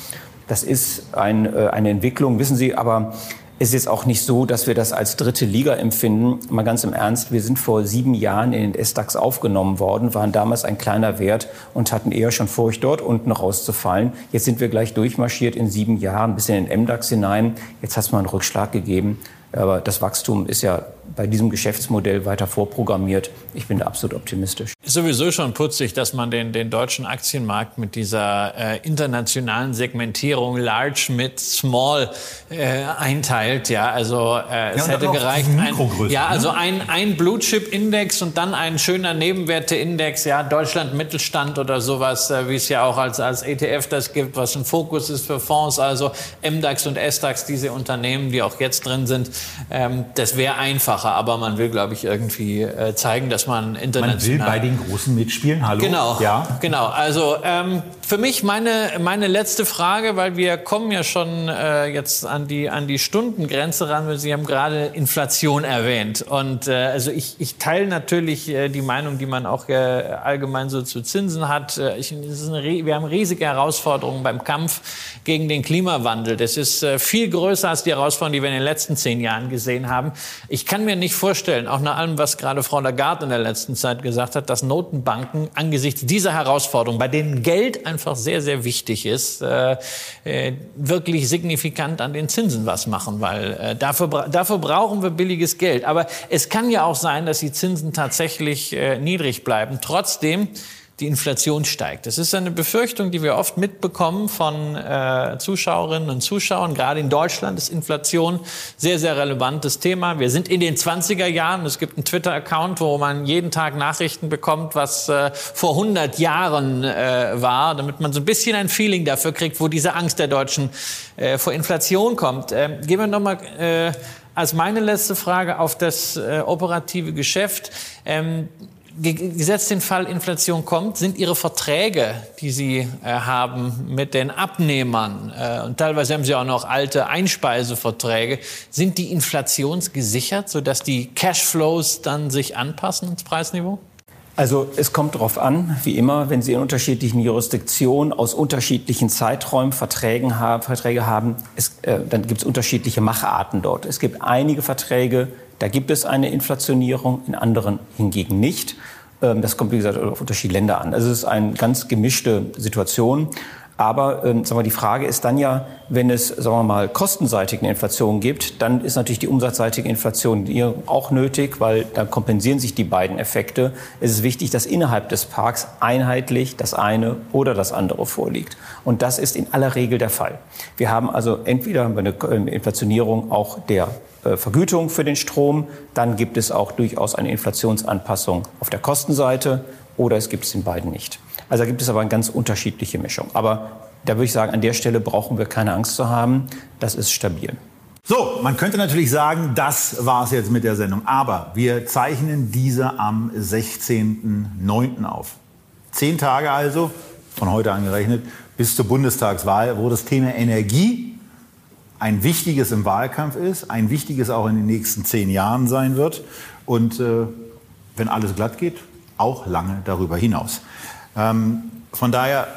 Das ist ein, äh, eine Entwicklung, wissen Sie, aber es ist auch nicht so, dass wir das als dritte Liga empfinden. Mal ganz im Ernst, wir sind vor sieben Jahren in den S-DAX aufgenommen worden, waren damals ein kleiner Wert und hatten eher schon Furcht, dort unten rauszufallen. Jetzt sind wir gleich durchmarschiert in sieben Jahren bis in den MDAX hinein. Jetzt hat es mal einen Rückschlag gegeben. Aber das Wachstum ist ja bei diesem Geschäftsmodell weiter vorprogrammiert. Ich bin da absolut optimistisch. Ist sowieso schon putzig, dass man den, den deutschen Aktienmarkt mit dieser äh, internationalen Segmentierung Large, Mid, Small äh, einteilt. Ja, also äh, es hätte gereicht. Ein, ja, also ne? ein, ein Blue Chip Index und dann ein schöner Nebenwerte-Index. Ja, Deutschland Mittelstand oder sowas, äh, wie es ja auch als, als ETF das gibt, was ein Fokus ist für Fonds. Also MDAX und SDAX, diese Unternehmen, die auch jetzt drin sind. Ähm, das wäre einfach einfacher, aber man will, glaube ich, irgendwie äh, zeigen, dass man international... Man will bei den Großen mitspielen, hallo? Genau, ja. genau. Also ähm, für mich meine, meine letzte Frage, weil wir kommen ja schon äh, jetzt an die, an die Stundengrenze ran, weil Sie haben gerade Inflation erwähnt. Und äh, also ich, ich teile natürlich äh, die Meinung, die man auch äh, allgemein so zu Zinsen hat. Äh, ich, eine, wir haben riesige Herausforderungen beim Kampf gegen den Klimawandel. Das ist viel größer als die Herausforderungen, die wir in den letzten zehn Jahren gesehen haben. Ich kann mir nicht vorstellen, auch nach allem, was gerade Frau Lagarde in der letzten Zeit gesagt hat, dass Notenbanken angesichts dieser Herausforderung, bei denen Geld einfach sehr, sehr wichtig ist, äh, äh, wirklich signifikant an den Zinsen was machen, weil äh, dafür, dafür brauchen wir billiges Geld. Aber es kann ja auch sein, dass die Zinsen tatsächlich äh, niedrig bleiben. Trotzdem die Inflation steigt. Das ist eine Befürchtung, die wir oft mitbekommen von äh, Zuschauerinnen und Zuschauern. Gerade in Deutschland ist Inflation sehr, sehr relevantes Thema. Wir sind in den 20er Jahren. Es gibt einen Twitter-Account, wo man jeden Tag Nachrichten bekommt, was äh, vor 100 Jahren äh, war, damit man so ein bisschen ein Feeling dafür kriegt, wo diese Angst der Deutschen äh, vor Inflation kommt. Ähm, gehen wir nochmal äh, als meine letzte Frage auf das äh, operative Geschäft. Ähm, gesetzt den Fall Inflation kommt, sind Ihre Verträge, die Sie äh, haben mit den Abnehmern, äh, und teilweise haben Sie auch noch alte Einspeiseverträge, sind die inflationsgesichert, sodass die Cashflows dann sich anpassen ins Preisniveau? Also es kommt darauf an, wie immer, wenn Sie in unterschiedlichen Jurisdiktionen aus unterschiedlichen Zeiträumen Verträgen haben, Verträge haben, es, äh, dann gibt es unterschiedliche Macharten dort. Es gibt einige Verträge, da gibt es eine Inflationierung, in anderen hingegen nicht. Ähm, das kommt, wie gesagt, auf unterschiedliche Länder an. Also es ist eine ganz gemischte Situation. Aber ähm, sagen wir, die Frage ist dann ja, wenn es sagen wir mal kostenseitig eine Inflation gibt, dann ist natürlich die umsatzseitige Inflation auch nötig, weil dann kompensieren sich die beiden Effekte. Es ist wichtig, dass innerhalb des Parks einheitlich das eine oder das andere vorliegt. Und das ist in aller Regel der Fall. Wir haben also entweder eine ähm, Inflationierung auch der Vergütung für den Strom, dann gibt es auch durchaus eine Inflationsanpassung auf der Kostenseite oder es gibt es in beiden nicht. Also da gibt es aber eine ganz unterschiedliche Mischung. Aber da würde ich sagen, an der Stelle brauchen wir keine Angst zu haben. Das ist stabil. So, man könnte natürlich sagen, das war es jetzt mit der Sendung. Aber wir zeichnen diese am 16.09. auf. Zehn Tage also, von heute angerechnet, bis zur Bundestagswahl, wo das Thema Energie ein wichtiges im Wahlkampf ist, ein wichtiges auch in den nächsten zehn Jahren sein wird. Und äh, wenn alles glatt geht, auch lange darüber hinaus. Ähm, von daher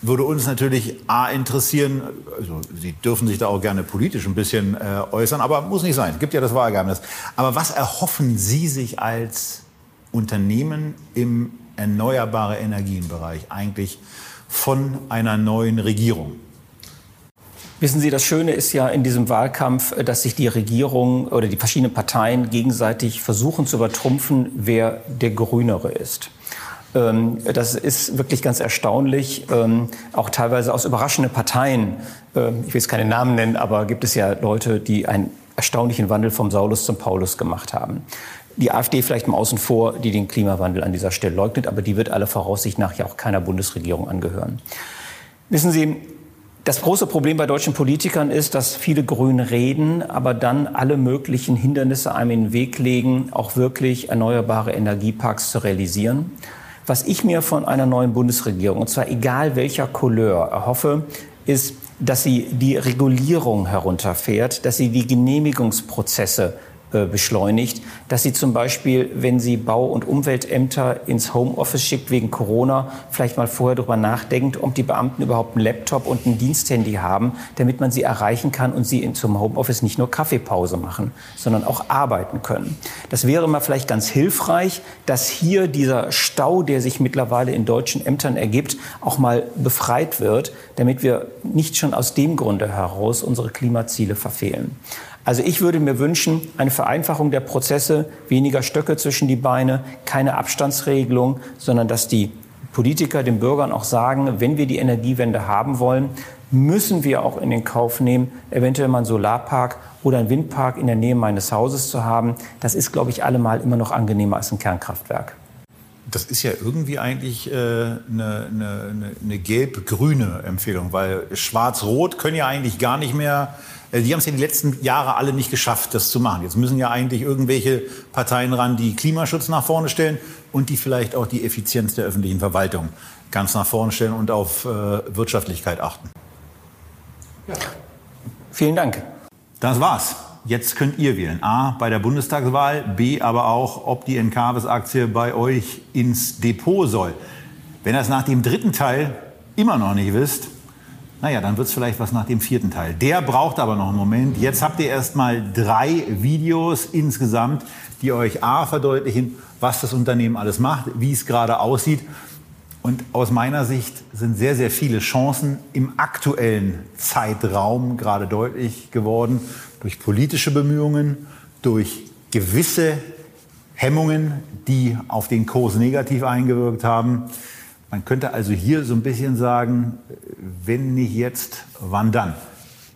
würde uns natürlich A interessieren, also Sie dürfen sich da auch gerne politisch ein bisschen äh, äußern, aber muss nicht sein, es gibt ja das Wahlgeheimnis. Aber was erhoffen Sie sich als Unternehmen im erneuerbare Energienbereich eigentlich von einer neuen Regierung? Wissen Sie, das Schöne ist ja in diesem Wahlkampf, dass sich die Regierung oder die verschiedenen Parteien gegenseitig versuchen zu übertrumpfen, wer der Grünere ist. Ähm, das ist wirklich ganz erstaunlich. Ähm, auch teilweise aus überraschenden Parteien. Ähm, ich will jetzt keine Namen nennen, aber gibt es ja Leute, die einen erstaunlichen Wandel vom Saulus zum Paulus gemacht haben. Die AfD vielleicht mal außen vor, die den Klimawandel an dieser Stelle leugnet, aber die wird alle Voraussicht nach ja auch keiner Bundesregierung angehören. Wissen Sie, das große Problem bei deutschen Politikern ist, dass viele grün reden, aber dann alle möglichen Hindernisse einem in den Weg legen, auch wirklich erneuerbare Energieparks zu realisieren. Was ich mir von einer neuen Bundesregierung, und zwar egal welcher Couleur, erhoffe, ist, dass sie die Regulierung herunterfährt, dass sie die Genehmigungsprozesse beschleunigt, dass sie zum Beispiel, wenn sie Bau- und Umweltämter ins Homeoffice schickt wegen Corona, vielleicht mal vorher darüber nachdenkt, ob die Beamten überhaupt einen Laptop und ein Diensthandy haben, damit man sie erreichen kann und sie zum Homeoffice nicht nur Kaffeepause machen, sondern auch arbeiten können. Das wäre mal vielleicht ganz hilfreich, dass hier dieser Stau, der sich mittlerweile in deutschen Ämtern ergibt, auch mal befreit wird, damit wir nicht schon aus dem Grunde heraus unsere Klimaziele verfehlen. Also ich würde mir wünschen, eine Vereinfachung der Prozesse, weniger Stöcke zwischen die Beine, keine Abstandsregelung, sondern dass die Politiker den Bürgern auch sagen, wenn wir die Energiewende haben wollen, müssen wir auch in den Kauf nehmen, eventuell mal einen Solarpark oder einen Windpark in der Nähe meines Hauses zu haben. Das ist, glaube ich, allemal immer noch angenehmer als ein Kernkraftwerk. Das ist ja irgendwie eigentlich äh, eine, eine, eine gelb-grüne Empfehlung, weil schwarz-rot können ja eigentlich gar nicht mehr die haben es ja die letzten Jahre alle nicht geschafft, das zu machen. Jetzt müssen ja eigentlich irgendwelche Parteien ran, die Klimaschutz nach vorne stellen und die vielleicht auch die Effizienz der öffentlichen Verwaltung ganz nach vorne stellen und auf äh, Wirtschaftlichkeit achten. Ja. Vielen Dank. Das war's. Jetzt könnt ihr wählen. A, bei der Bundestagswahl, B, aber auch, ob die Encarvis-Aktie bei euch ins Depot soll. Wenn ihr es nach dem dritten Teil immer noch nicht wisst, naja, dann wird es vielleicht was nach dem vierten Teil. Der braucht aber noch einen Moment. Jetzt habt ihr erst mal drei Videos insgesamt, die euch A verdeutlichen, was das Unternehmen alles macht, wie es gerade aussieht. Und aus meiner Sicht sind sehr, sehr viele Chancen im aktuellen Zeitraum gerade deutlich geworden durch politische Bemühungen, durch gewisse Hemmungen, die auf den Kurs negativ eingewirkt haben. Man könnte also hier so ein bisschen sagen, wenn nicht jetzt, wann dann?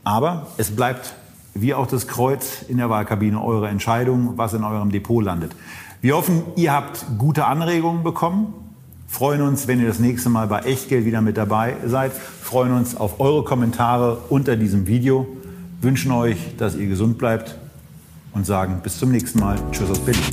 Aber es bleibt wie auch das Kreuz in der Wahlkabine eure Entscheidung, was in eurem Depot landet. Wir hoffen, ihr habt gute Anregungen bekommen. Freuen uns, wenn ihr das nächste Mal bei Echtgeld wieder mit dabei seid. Freuen uns auf eure Kommentare unter diesem Video. Wünschen euch, dass ihr gesund bleibt und sagen bis zum nächsten Mal. Tschüss aus Berlin.